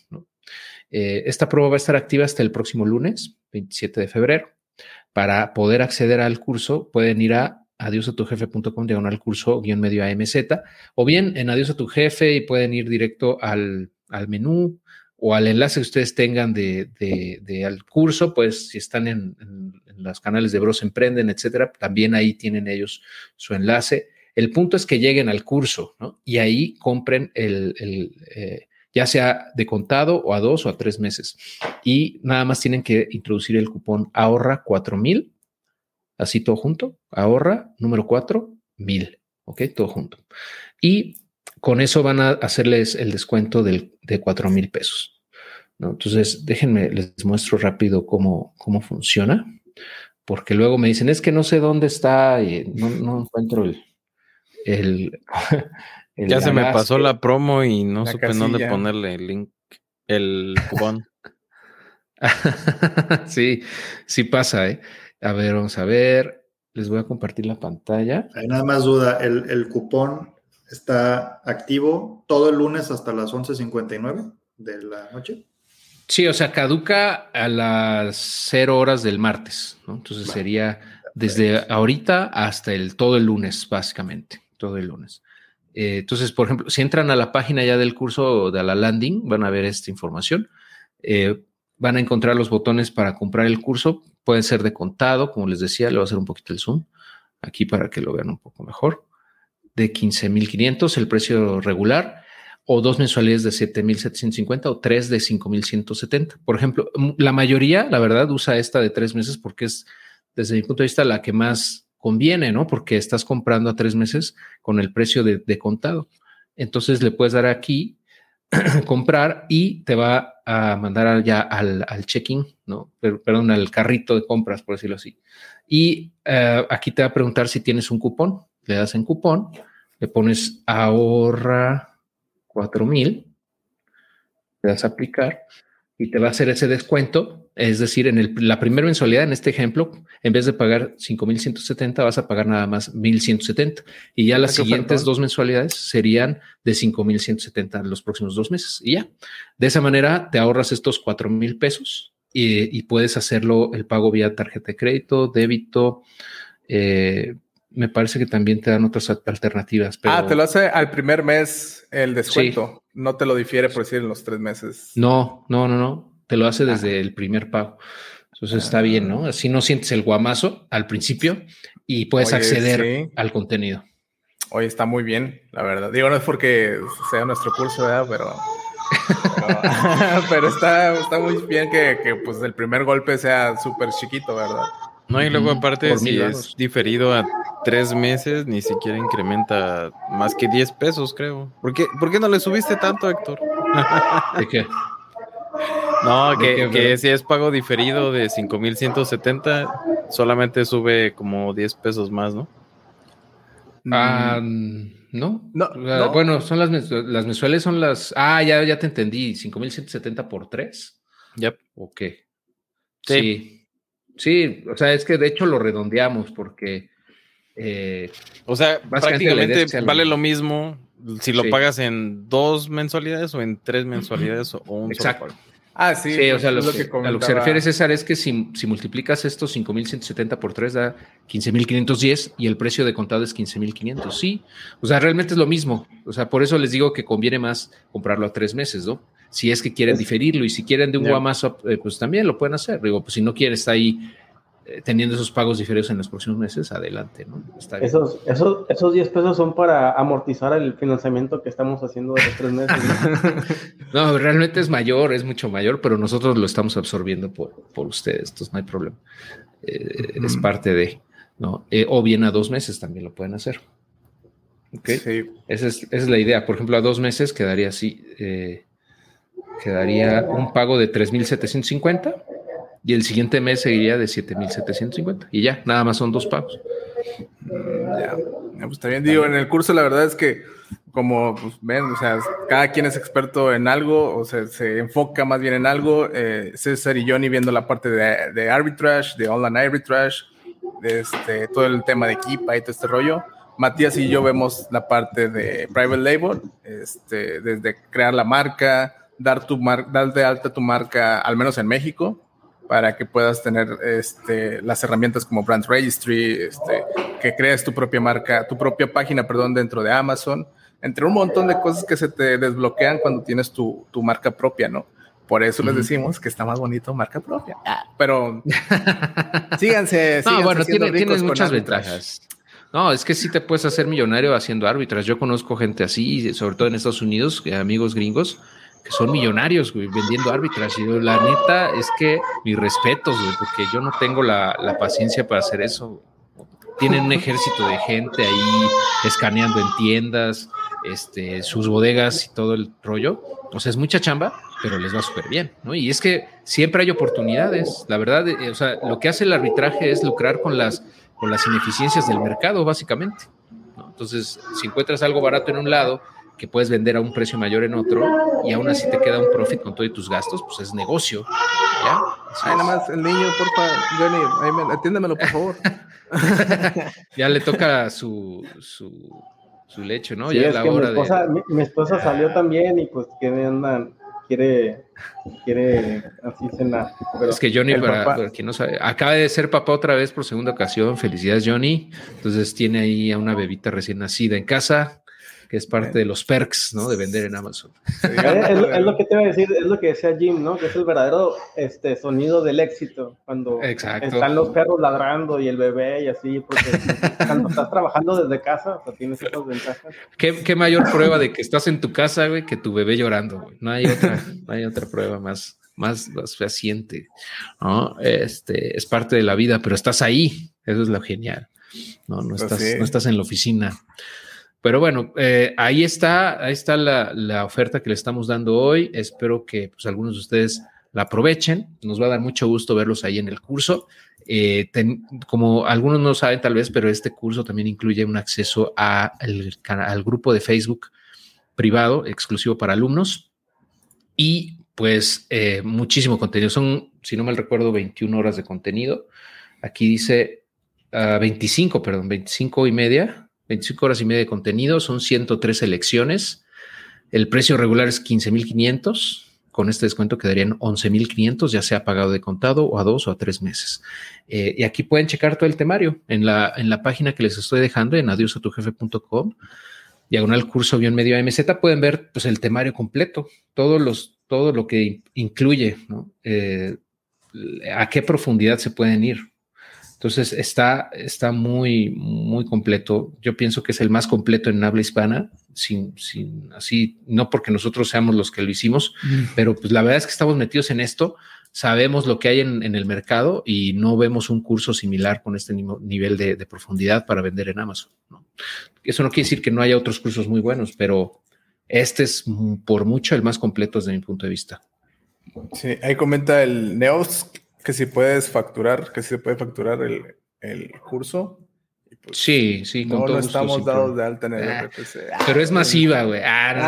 Eh, esta prueba va a estar activa hasta el próximo lunes, 27 de febrero. Para poder acceder al curso, pueden ir a adiosatujefe.com diagonal curso guion medio AMZ o bien en Adiós a tu jefe y pueden ir directo al, al menú o al enlace que ustedes tengan de, de, al curso, pues si están en, en, en, los canales de Bros Emprenden, etcétera, también ahí tienen ellos su enlace. El punto es que lleguen al curso ¿no? y ahí compren el, el eh, ya sea de contado o a dos o a tres meses. Y nada más tienen que introducir el cupón ahorra 4000, así todo junto, ahorra número 4, mil, ok, todo junto. Y con eso van a hacerles el descuento del, de 4 mil pesos. ¿no? Entonces, déjenme, les muestro rápido cómo, cómo funciona, porque luego me dicen, es que no sé dónde está y no, no encuentro el, el, ya se me pasó la promo y no supe dónde ponerle el link, el cupón. sí, sí pasa, ¿eh? A ver, vamos a ver. Les voy a compartir la pantalla. Hay nada más duda. El, el cupón está activo todo el lunes hasta las 11.59 de la noche. Sí, o sea, caduca a las cero horas del martes, ¿no? Entonces sería desde ahorita hasta el todo el lunes, básicamente, todo el lunes. Eh, entonces, por ejemplo, si entran a la página ya del curso de la landing, van a ver esta información. Eh, van a encontrar los botones para comprar el curso. Pueden ser de contado, como les decía, le voy a hacer un poquito el zoom aquí para que lo vean un poco mejor. De 15.500 el precio regular o dos mensualidades de 7.750 o tres de 5.170. Por ejemplo, la mayoría, la verdad, usa esta de tres meses porque es, desde mi punto de vista, la que más conviene, ¿no? Porque estás comprando a tres meses con el precio de, contado. Entonces le puedes dar aquí, comprar y te va a mandar ya al, al check-in, ¿no? Perdón, al carrito de compras, por decirlo así. Y eh, aquí te va a preguntar si tienes un cupón. Le das en cupón, le pones ahorra 4000, le das a aplicar y te va a hacer ese descuento. Es decir, en la primera mensualidad, en este ejemplo, en vez de pagar 5170, vas a pagar nada más 1170. Y ya las siguientes dos mensualidades serían de 5170 en los próximos dos meses. Y ya, de esa manera te ahorras estos 4000 pesos y, y, puedes hacerlo el pago vía tarjeta de crédito, débito, eh, me parece que también te dan otras alternativas. Ah, te lo hace al primer mes el descuento. No te lo difiere por decir en los tres meses. No, no, no, no. Te lo hace ah. desde el primer pago. Entonces está bien, ¿no? Así no sientes el guamazo al principio y puedes acceder al contenido. Oye, está muy bien, la verdad. Digo, no es porque sea nuestro curso, ¿verdad? Pero, pero, está, está muy bien que, que pues el primer golpe sea súper chiquito, ¿verdad? No, y luego aparte, si es diferido a tres meses, ni siquiera incrementa más que 10 pesos, creo. ¿Por qué, ¿por qué no le subiste tanto, Héctor? ¿De qué? No, que, que si es pago diferido de 5170, solamente sube como 10 pesos más, ¿no? Ah, no. No, Bueno, son las, las mensuales, son las. Ah, ya, ya te entendí. 5170 por 3. Ya. ¿O qué? sí. Sí, o sea, es que de hecho lo redondeamos porque... Eh, o sea, prácticamente vale lo mismo si lo pagas en dos mensualidades o en tres mensualidades o un Exacto. Ah, sí. Sí, o sea, lo que, a lo que se refiere César es que si, si multiplicas estos 5.170 por 3 da 15.510 y el precio de contado es 15.500. Sí, o sea, realmente es lo mismo. O sea, por eso les digo que conviene más comprarlo a tres meses, ¿no? si es que quieren diferirlo y si quieren de un guamazo, eh, pues también lo pueden hacer. Digo, pues si no quieres ahí eh, teniendo esos pagos diferidos en los próximos meses, adelante, ¿no? esos, esos, esos 10 pesos son para amortizar el financiamiento que estamos haciendo de los tres meses. ¿no? realmente es mayor, es mucho mayor, pero nosotros lo estamos absorbiendo por, por ustedes, entonces no hay problema. Eh, es parte de, ¿no? o bien a dos meses también lo pueden hacer. ¿Ok? Sí. Esa, es, esa es la idea. Por ejemplo, a dos meses quedaría así quedaría un pago de 3.750 y el siguiente mes seguiría de 7.750 y ya, nada más son dos pagos. Ya, pues también digo, en el curso la verdad es que como pues, ven, o sea, cada quien es experto en algo, o sea, se enfoca más bien en algo. Eh, César y Johnny viendo la parte de, de arbitrage, de online arbitrage, de este, todo el tema de equipa y todo este rollo. Matías y yo vemos la parte de private label, este, desde crear la marca, dar, tu mar, dar de alta tu marca, al menos en México, para que puedas tener este, las herramientas como Brand Registry, este, que crees tu propia marca, tu propia página, perdón, dentro de Amazon, entre un montón de cosas que se te desbloquean cuando tienes tu, tu marca propia, ¿no? Por eso les decimos que está más bonito marca propia. Ah. Pero síganse. no, bueno, tienes muchas ventajas. No, es que sí te puedes hacer millonario haciendo árbitras. Yo conozco gente así, sobre todo en Estados Unidos, amigos gringos, que son millonarios, vendiendo árbitras. Y la neta es que mis respetos, güey, porque yo no tengo la, paciencia para hacer eso. Tienen un ejército de gente ahí escaneando en tiendas, este, sus bodegas y todo el rollo. O sea, es mucha chamba, pero les va súper bien, ¿no? Y es que siempre hay oportunidades. La verdad, eh, o sea, lo que hace el arbitraje es lucrar con las, con las ineficiencias del mercado, básicamente. Entonces, si encuentras algo barato en un lado, que puedes vender a un precio mayor en otro y aún así te queda un profit con todos tus gastos, pues es negocio. ¿ya? Ay, nada más el niño, porfa, Johnny, ahí atiéndamelo, por favor. ya le toca su, su, su lecho, ¿no? Sí, ya es la que hora mi, esposa, de... mi, mi esposa salió también y pues que me andan, quiere, quiere así cenar. Pero Es que Johnny, para quien no sabe, acaba de ser papá otra vez por segunda ocasión. Felicidades, Johnny. Entonces tiene ahí a una bebita recién nacida en casa, que es parte de los perks, ¿no? De vender en Amazon. es, es lo- es lo que te iba a decir, es lo que decía Jim, ¿no? Que es el verdadero este, sonido del éxito, cuando Exacto. están los perros ladrando y el bebé y así, porque cuando estás trabajando desde casa, o sea, tienes esas ventajas. ¿Qué, qué mayor prueba de que estás en tu casa, güey, que tu bebé llorando, güey? No hay otra, no hay otra prueba más, más, más fehaciente, ¿no? Este, es parte de la vida, pero estás ahí. Eso es lo genial. No, no Pues estás, no estás en la oficina. Pero bueno, eh, ahí está, ahí está la, la oferta que le estamos dando hoy. Espero que pues, algunos de ustedes la aprovechen. Nos va a dar mucho gusto verlos ahí en el curso. Eh, ten- como algunos no saben tal vez, pero este curso también incluye un acceso a el al grupo de Facebook privado exclusivo para alumnos y pues eh, muchísimo contenido. Son, si no mal recuerdo, 21 horas de contenido. Aquí dice ah, 25, perdón, 25 y media, 25 horas y media de contenido. Son 103 elecciones. El precio regular es 15,500. Con este descuento quedarían 11,500, ya sea pagado de contado o a dos o a tres meses. Eh, y aquí pueden checar todo el temario en la, en la página que les estoy dejando en adiosatujefe.com diagonal curso guion medio MZ, pueden ver pues el temario completo, todos los, todo lo que incluye, ¿no? Eh, a qué profundidad se pueden ir. Entonces está, está muy, muy completo. Yo pienso que es el más completo en habla hispana, sin, sin así, no porque nosotros seamos los que lo hicimos, pero pues la verdad es que estamos metidos en esto, sabemos lo que hay en, en el mercado y no vemos un curso similar con este nivel de, de profundidad para vender en Amazon. ¿no? Eso no quiere decir que no haya otros cursos muy buenos, pero este es mm, por mucho el más completo desde mi punto de vista. Sí, ahí comenta el Neos que si puedes facturar, que si se puede facturar el, el curso. Pues, Sí, sí, con no, todo no gusto, estamos dados de alta en el Ah, RPC. Pero es masiva, güey. Ah, no,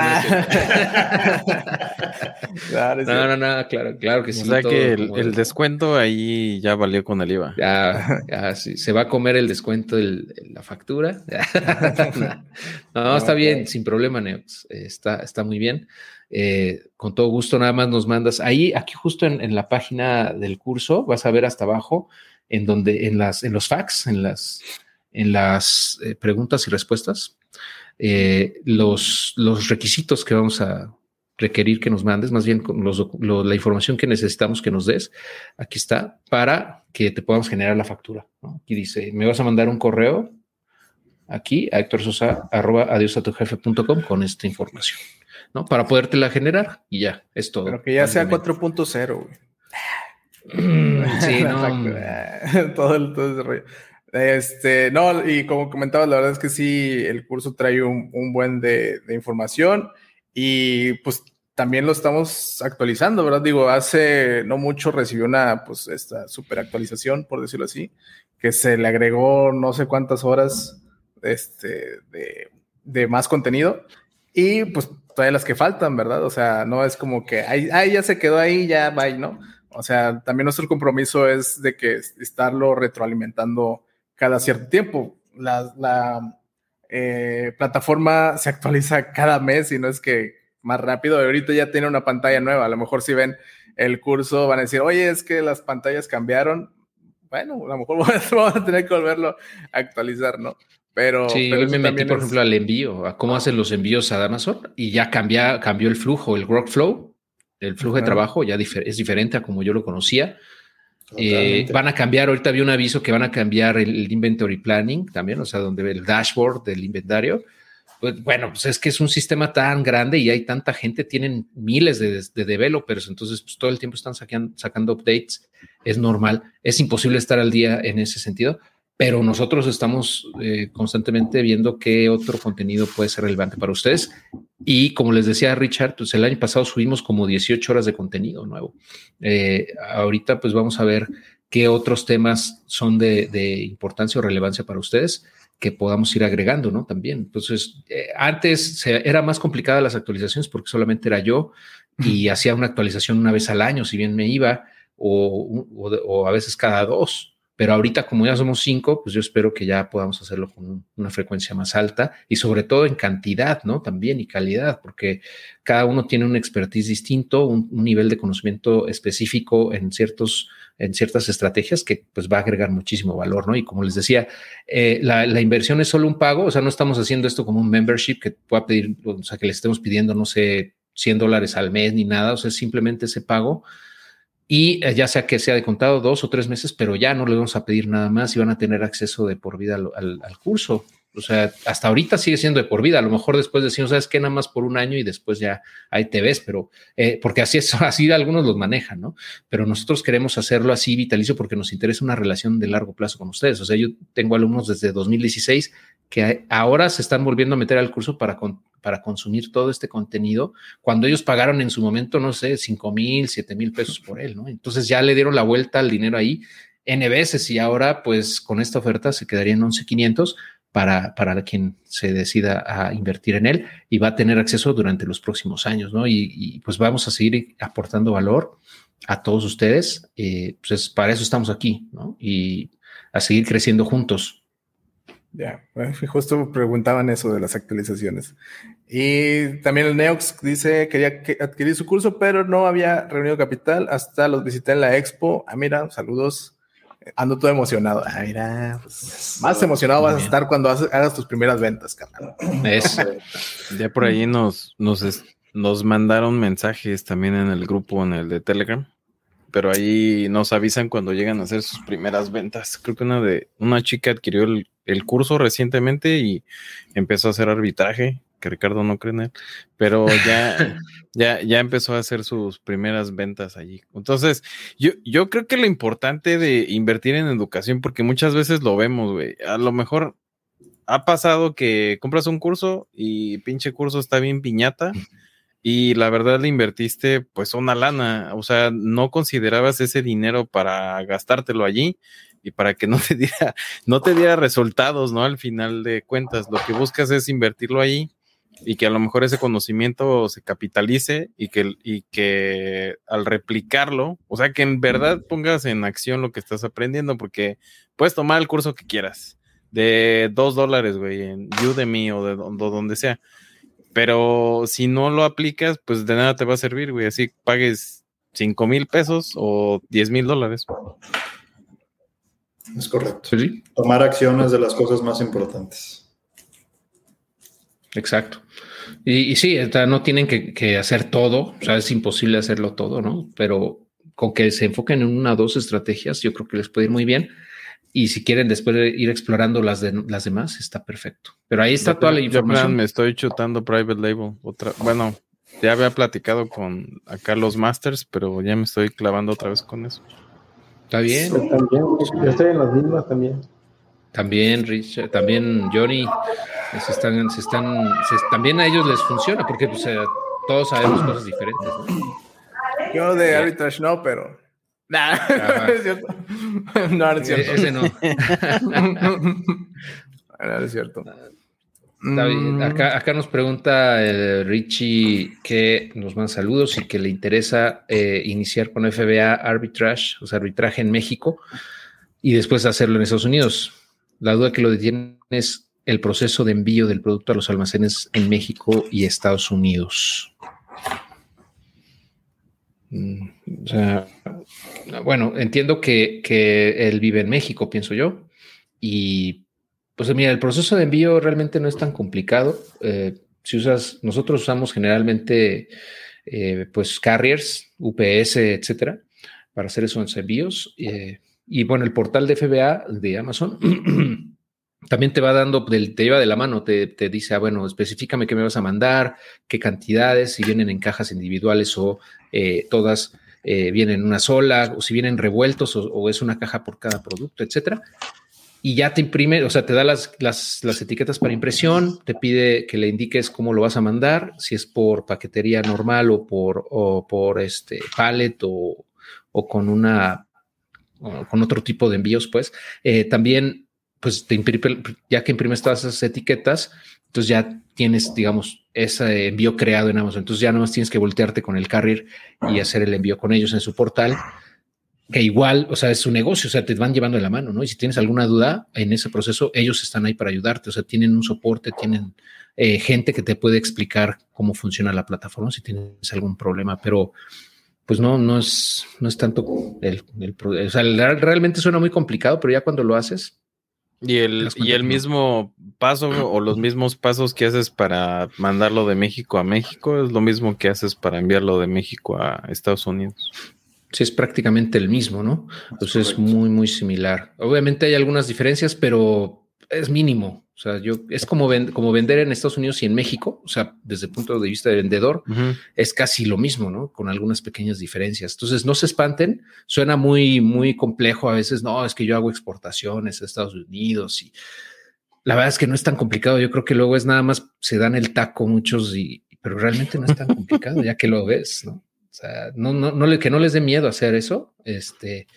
no, no, cierto. no, no, claro, claro que sí. o sea todo que el, como- el descuento ahí ya valió con el IVA. Ya, ya, sí, se va a comer el descuento de la factura. no, no, está bien, sin problema, Neox. Está, está muy bien. Eh, con todo gusto, nada más nos mandas. Ahí, aquí justo en, la página del curso, vas a ver hasta abajo, en donde, en las, en los facts, en las, en las eh, preguntas y respuestas, eh, los, los requisitos que vamos a requerir que nos mandes, más bien con los la información que necesitamos que nos des, aquí está, para que te podamos generar la factura. ¿no? Aquí dice, me vas a mandar un correo aquí a adiosatujefe.com con esta información, ¿no? Para podértela generar y ya, es todo. Pero que ya sea básicamente. 4.0, güey. Mm, sí, no, todo, el, todo ese rollo. Este, no, y como comentaba, la verdad es que sí, el curso trae un, un buen de, de información y pues también lo estamos actualizando, ¿verdad? Digo, hace no mucho recibió una, pues, esta super actualización, por decirlo así, que se le agregó no sé cuántas horas este, de, de más contenido y pues todavía las que faltan, ¿verdad? O sea, no es como que, ay, ay, ya se quedó ahí, ya, bye, ¿no? O sea, también nuestro compromiso es de que estarlo retroalimentando cada cierto tiempo. La, la, eh, plataforma se actualiza cada mes y no es que más rápido. Ahorita ya tiene una pantalla nueva. A lo mejor si ven el curso van a decir, oye, es que las pantallas cambiaron. Bueno, a lo mejor vamos a tener que volverlo a actualizar, ¿no? Pero, Sí, pero hoy me metí, por es- ejemplo, al envío, a cómo hacen los envíos a Amazon y ya cambia, cambió el flujo, el workflow, el flujo de trabajo ya difer- es diferente a como yo lo conocía. Eh, van a cambiar, ahorita vi un aviso que van a cambiar el, el inventory planning también, o sea, donde ve el dashboard del inventario. Pues, bueno, pues es que es un sistema tan grande y hay tanta gente, tienen miles de, de developers, entonces pues, todo el tiempo están saquean- sacando updates, es normal, es imposible estar al día en ese sentido, pero nosotros estamos eh, constantemente viendo qué otro contenido puede ser relevante para ustedes. Y como les decía Richard, pues el año pasado subimos como 18 horas de contenido nuevo. Eh, ahorita pues vamos a ver qué otros temas son de, de importancia o relevancia para ustedes que podamos ir agregando, ¿no? También. Entonces, eh, antes era más complicada las actualizaciones porque solamente era yo y hacía una actualización una vez al año, si bien me iba, o, o a veces cada dos. Pero ahorita, como ya somos cinco, pues yo espero que ya podamos hacerlo con una frecuencia más alta y sobre todo en cantidad, ¿no? También y calidad, porque cada uno tiene un expertise distinto, un, nivel de conocimiento específico en ciertos en ciertas estrategias que pues va a agregar muchísimo valor, ¿no? Y como les decía, eh, la, inversión es solo un pago, o sea, no estamos haciendo esto como un membership que pueda pedir, o sea, que le estemos pidiendo, no sé, 100 dólares al mes ni nada, o sea, simplemente ese pago y eh, ya sea que sea de contado dos o tres meses, pero ya no le vamos a pedir nada más y van a tener acceso de por vida al, curso. O sea, hasta ahorita sigue siendo de por vida. A lo mejor después decimos, sabes que nada más por un año y después ya ahí te ves, pero eh, porque así es, así algunos los manejan, ¿no? Pero nosotros queremos hacerlo así vitalicio porque nos interesa una relación de largo plazo con ustedes. O sea, yo tengo alumnos desde 2016 que ahora se están volviendo a meter al curso para, para consumir todo este contenido, cuando ellos pagaron en su momento, no sé, 5 mil, 7 mil pesos por él, ¿no? Entonces ya le dieron la vuelta al dinero ahí N veces y ahora pues con esta oferta se quedaría en 11,500 para, para quien se decida a invertir en él y va a tener acceso durante los próximos años, ¿no? Y, pues vamos a seguir aportando valor a todos ustedes, eh, pues para eso estamos aquí, ¿no? Y a seguir creciendo juntos. Ya, justo preguntaban eso de las actualizaciones. Y también el Neox dice quería adquirir su curso, pero no había reunido capital. Hasta los visité en la expo. Ah, mira, saludos. Ando todo emocionado. Ah, mira, pues, más emocionado vas a estar cuando hagas tus primeras ventas, carnal. Ya por ahí nos, nos, nos mandaron mensajes también en el grupo, en el de Telegram pero ahí nos avisan cuando llegan a hacer sus primeras ventas. Creo que una de una chica adquirió el, el curso recientemente y empezó a hacer arbitraje, que Ricardo no cree en él, pero ya, ya, ya empezó a hacer sus primeras ventas allí. Entonces, yo, yo creo que lo importante de invertir en educación, porque muchas veces lo vemos, güey, a lo mejor ha pasado que compras un curso y pinche curso está bien piñata y la verdad le invertiste pues una lana, o sea, no considerabas ese dinero para gastártelo allí y para que no te diera, no te diera resultados, ¿no? Al final de cuentas, lo que buscas es invertirlo ahí y que a lo mejor ese conocimiento se capitalice y que, y que al replicarlo, o sea, que en verdad pongas en acción lo que estás aprendiendo, porque puedes tomar el curso que quieras, de dos dólares, güey, en Udemy o de donde sea pero si no lo aplicas, pues de nada te va a servir, güey. Así pagues 5 mil pesos o 10 mil dólares. Es correcto. Tomar acciones de las cosas más importantes. Exacto. Y, sí, no tienen que, hacer todo, o sea, es imposible hacerlo todo, ¿no? Pero con que se enfoquen en una o dos estrategias, yo creo que les puede ir muy bien. Y si quieren después ir explorando las, de, las demás, está perfecto. Pero ahí está toda la información. me estoy chutando private label. Otra, bueno, ya había platicado con acá los masters, pero ya me estoy clavando otra vez con eso. Está bien. también, yo estoy en las mismas también. También, Richard, también Johnny, se están, se están, también a ellos les funciona porque pues, eh, todos sabemos cosas diferentes. Yo de arbitrage no, pero Nah, no es cierto. No, no es cierto. Ese no. no, es cierto. Mm. Acá, acá, nos pregunta el Richie que nos manda saludos y que le interesa eh, iniciar con FBA Arbitrage, o sea, arbitraje en México y después hacerlo en Estados Unidos. La duda que lo detiene es el proceso de envío del producto a los almacenes en México y Estados Unidos. Mm, o sea, bueno, entiendo que, él vive en México, pienso yo. Y pues mira, el proceso de envío realmente no es tan complicado. Eh, si usas, nosotros usamos generalmente eh, pues carriers, UPS, etcétera, para hacer esos envíos. Eh, y bueno, el portal de FBA de Amazon también te va dando, te lleva de la mano, te, te, dice, ah, bueno, específicame qué me vas a mandar, qué cantidades, si vienen en cajas individuales o todas eh, vienen una sola, o si vienen revueltos, o, es una caja por cada producto, etcétera. Y ya te imprime, o sea, te da las, las, etiquetas para impresión, te pide que le indiques cómo lo vas a mandar, si es por paquetería normal o por, o por este pallet o, con una con otro tipo de envíos, pues. Eh, también pues te imprime, ya que imprimes todas esas etiquetas, entonces ya tienes, digamos, ese envío creado en Amazon. Entonces ya no más tienes que voltearte con el carrier y hacer el envío con ellos en su portal, que igual, o sea, es su negocio, o sea, te van llevando de la mano, ¿no? Y si tienes alguna duda en ese proceso, ellos están ahí para ayudarte, o sea, tienen un soporte, tienen eh, gente que te puede explicar cómo funciona la plataforma si tienes algún problema, pero pues no, no es, no es tanto el, el, o sea, realmente suena muy complicado, pero ya cuando lo haces, y el, y el mismo paso o los mismos pasos que haces para mandarlo de México a México es lo mismo que haces para enviarlo de México a Estados Unidos. Sí, es prácticamente el mismo, ¿no? Entonces es muy, muy similar. Obviamente hay algunas diferencias, pero es mínimo. O sea, yo es como, como vender en Estados Unidos y en México, o sea, desde el punto de vista de vendedor, es casi lo mismo, ¿no? Con algunas pequeñas diferencias. Entonces, no se espanten, suena muy, muy complejo a veces, no, es que yo hago exportaciones a Estados Unidos y la verdad es que no es tan complicado. Yo creo que luego es nada más, se dan el taco muchos y, pero realmente no es tan complicado ya que lo ves, ¿no? O sea, no, no, no que no les dé miedo hacer eso. Este,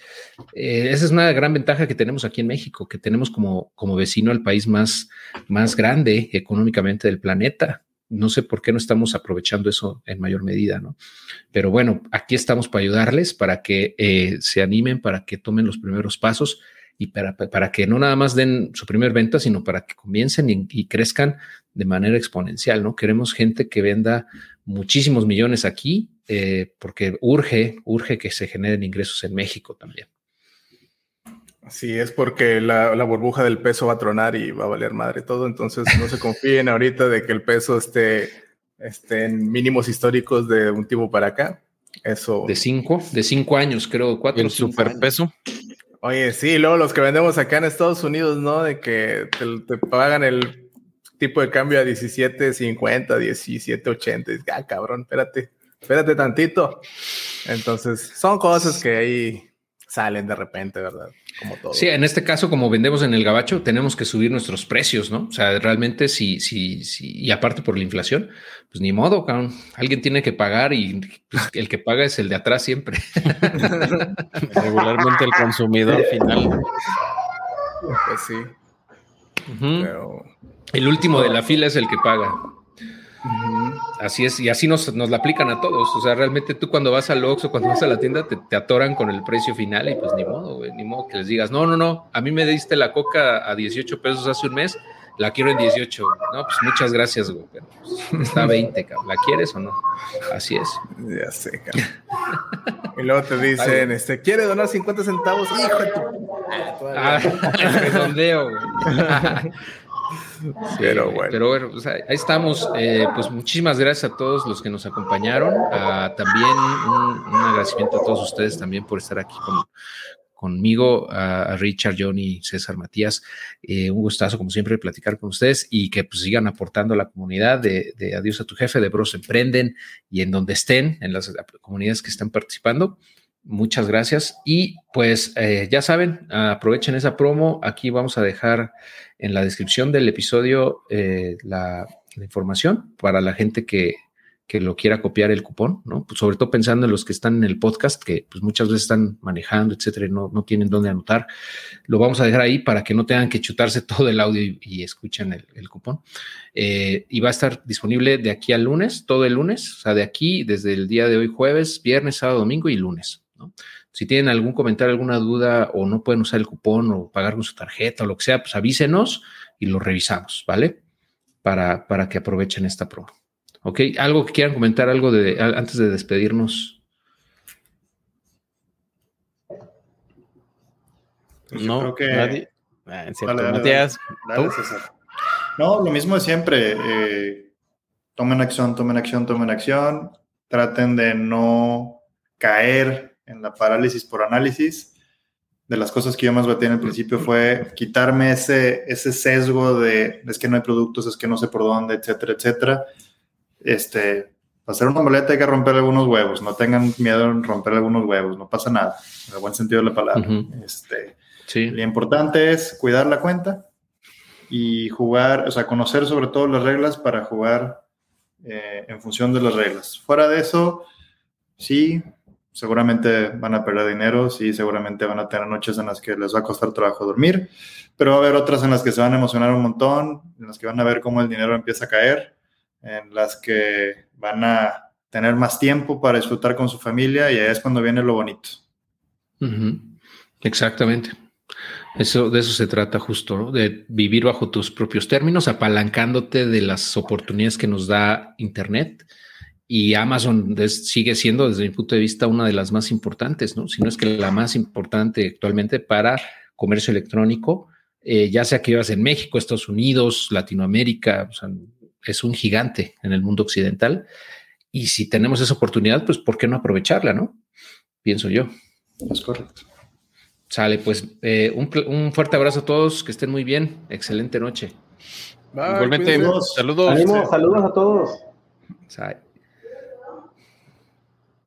eh, esa es una gran ventaja que tenemos aquí en México, que tenemos como, como vecino al país más, más grande económicamente del planeta. No sé por qué no estamos aprovechando eso en mayor medida, ¿no? Pero bueno, aquí estamos para ayudarles, para que eh, se animen, para que tomen los primeros pasos y para, para, que no nada más den su primer venta, sino para que comiencen y, y, crezcan de manera exponencial, ¿no? Queremos gente que venda muchísimos millones aquí eh, porque urge, urge que se generen ingresos en México también. Sí, es porque la, burbuja del peso va a tronar y va a valer madre todo, entonces no se confíen ahorita de que el peso esté, esté en mínimos históricos de un tiempo para acá. Eso. De cinco, de cinco años, creo, cuatro. El superpeso. Oye, sí, luego los que vendemos acá en Estados Unidos, ¿no? De que te, pagan el tipo de cambio a 17.50, 17.80. Ah, cabrón, espérate espérate tantito. Entonces, son cosas que ahí salen de repente, ¿verdad? Como todo. Sí, en este caso, como vendemos en el gabacho, tenemos que subir nuestros precios, ¿no? O sea, realmente si, si, si, y aparte por la inflación, pues ni modo, cabrón. Alguien tiene que pagar y pues, el que paga es el de atrás siempre. Regularmente el consumidor final. Pues sí. El último de la fila es el que paga. Así es, y así nos, nos, la aplican a todos. O sea, realmente tú cuando vas al Oxxo, cuando vas a la tienda, te, atoran con el precio final y pues ni modo, güey, ni modo que les digas, no, no, no, a mí me diste la coca a 18 pesos hace un mes, la quiero en 18. No, pues muchas gracias, güey, pero pues, está a 20, cabrón. ¿La quieres o no? Así es. Ya sé, cabrón. y luego te dicen, este, ¿quiere donar 50 centavos? Hijo de tu... Ah, redondeo, güey. Pero bueno. Pero bueno, pues ahí estamos. Eh, pues muchísimas gracias a todos los que nos acompañaron. también un, agradecimiento a todos ustedes también por estar aquí conmigo, a, Richard, Johnny, César, Matías. Eh, un gustazo, como siempre, platicar con ustedes y que pues, sigan aportando a la comunidad de, Adiós a tu jefe, de Bros Emprenden y en donde estén, en las comunidades que están participando. Muchas gracias. Y pues eh, ya saben, aprovechen esa promo. Aquí vamos a dejar en la descripción del episodio eh, la, información para la gente que, que, lo quiera copiar el cupón, ¿no? Pues sobre todo pensando en los que están en el podcast, que pues muchas veces están manejando, etcétera, y no, no tienen dónde anotar. Lo vamos a dejar ahí para que no tengan que chutarse todo el audio y, escuchen el, cupón. Eh, y va a estar disponible de aquí al lunes, todo el lunes, o sea, de aquí, desde el día de hoy, jueves, viernes, sábado, domingo y lunes. Si tienen algún comentario, alguna duda o no pueden usar el cupón o pagar con su tarjeta o lo que sea, pues avísenos y lo revisamos, ¿vale? Para, para que aprovechen esta promo. ¿Ok? ¿Algo que quieran comentar, algo de antes de despedirnos? Pues no, creo que nadie. Ah, no, lo mismo de siempre. Eh, tomen acción, tomen acción, tomen acción. Traten de no caer en la parálisis por análisis. De las cosas que yo más batí en el principio fue quitarme ese, ese sesgo de es que no hay productos, es que no sé por dónde, etcétera, etcétera. Este, para hacer una omeleta hay que romper algunos huevos, no tengan miedo en romper algunos huevos, no pasa nada, en el buen sentido de la palabra. este, sí. Lo importante es cuidar la cuenta y jugar, o sea, conocer sobre todo las reglas para jugar eh, en función de las reglas. Fuera de eso, sí, seguramente van a perder dinero, sí, seguramente van a tener noches en las que les va a costar trabajo dormir, pero va a haber otras en las que se van a emocionar un montón, en las que van a ver cómo el dinero empieza a caer, en las que van a tener más tiempo para disfrutar con su familia y ahí es cuando viene lo bonito. Exactamente. Eso, de eso se trata justo, de vivir bajo tus propios términos, apalancándote de las oportunidades que nos da Internet. Y Amazon sigue siendo, desde mi punto de vista, una de las más importantes, ¿no? Si no es que la más importante actualmente para comercio electrónico, eh, ya sea que vivas en México, Estados Unidos, Latinoamérica, es un gigante en el mundo occidental. Y si tenemos esa oportunidad, pues ¿por qué no aprovecharla, no? Pienso yo. Es correcto. Sale, pues eh, un, fuerte abrazo a todos, que estén muy bien, excelente noche. Igualmente, saludos. Saludos a todos.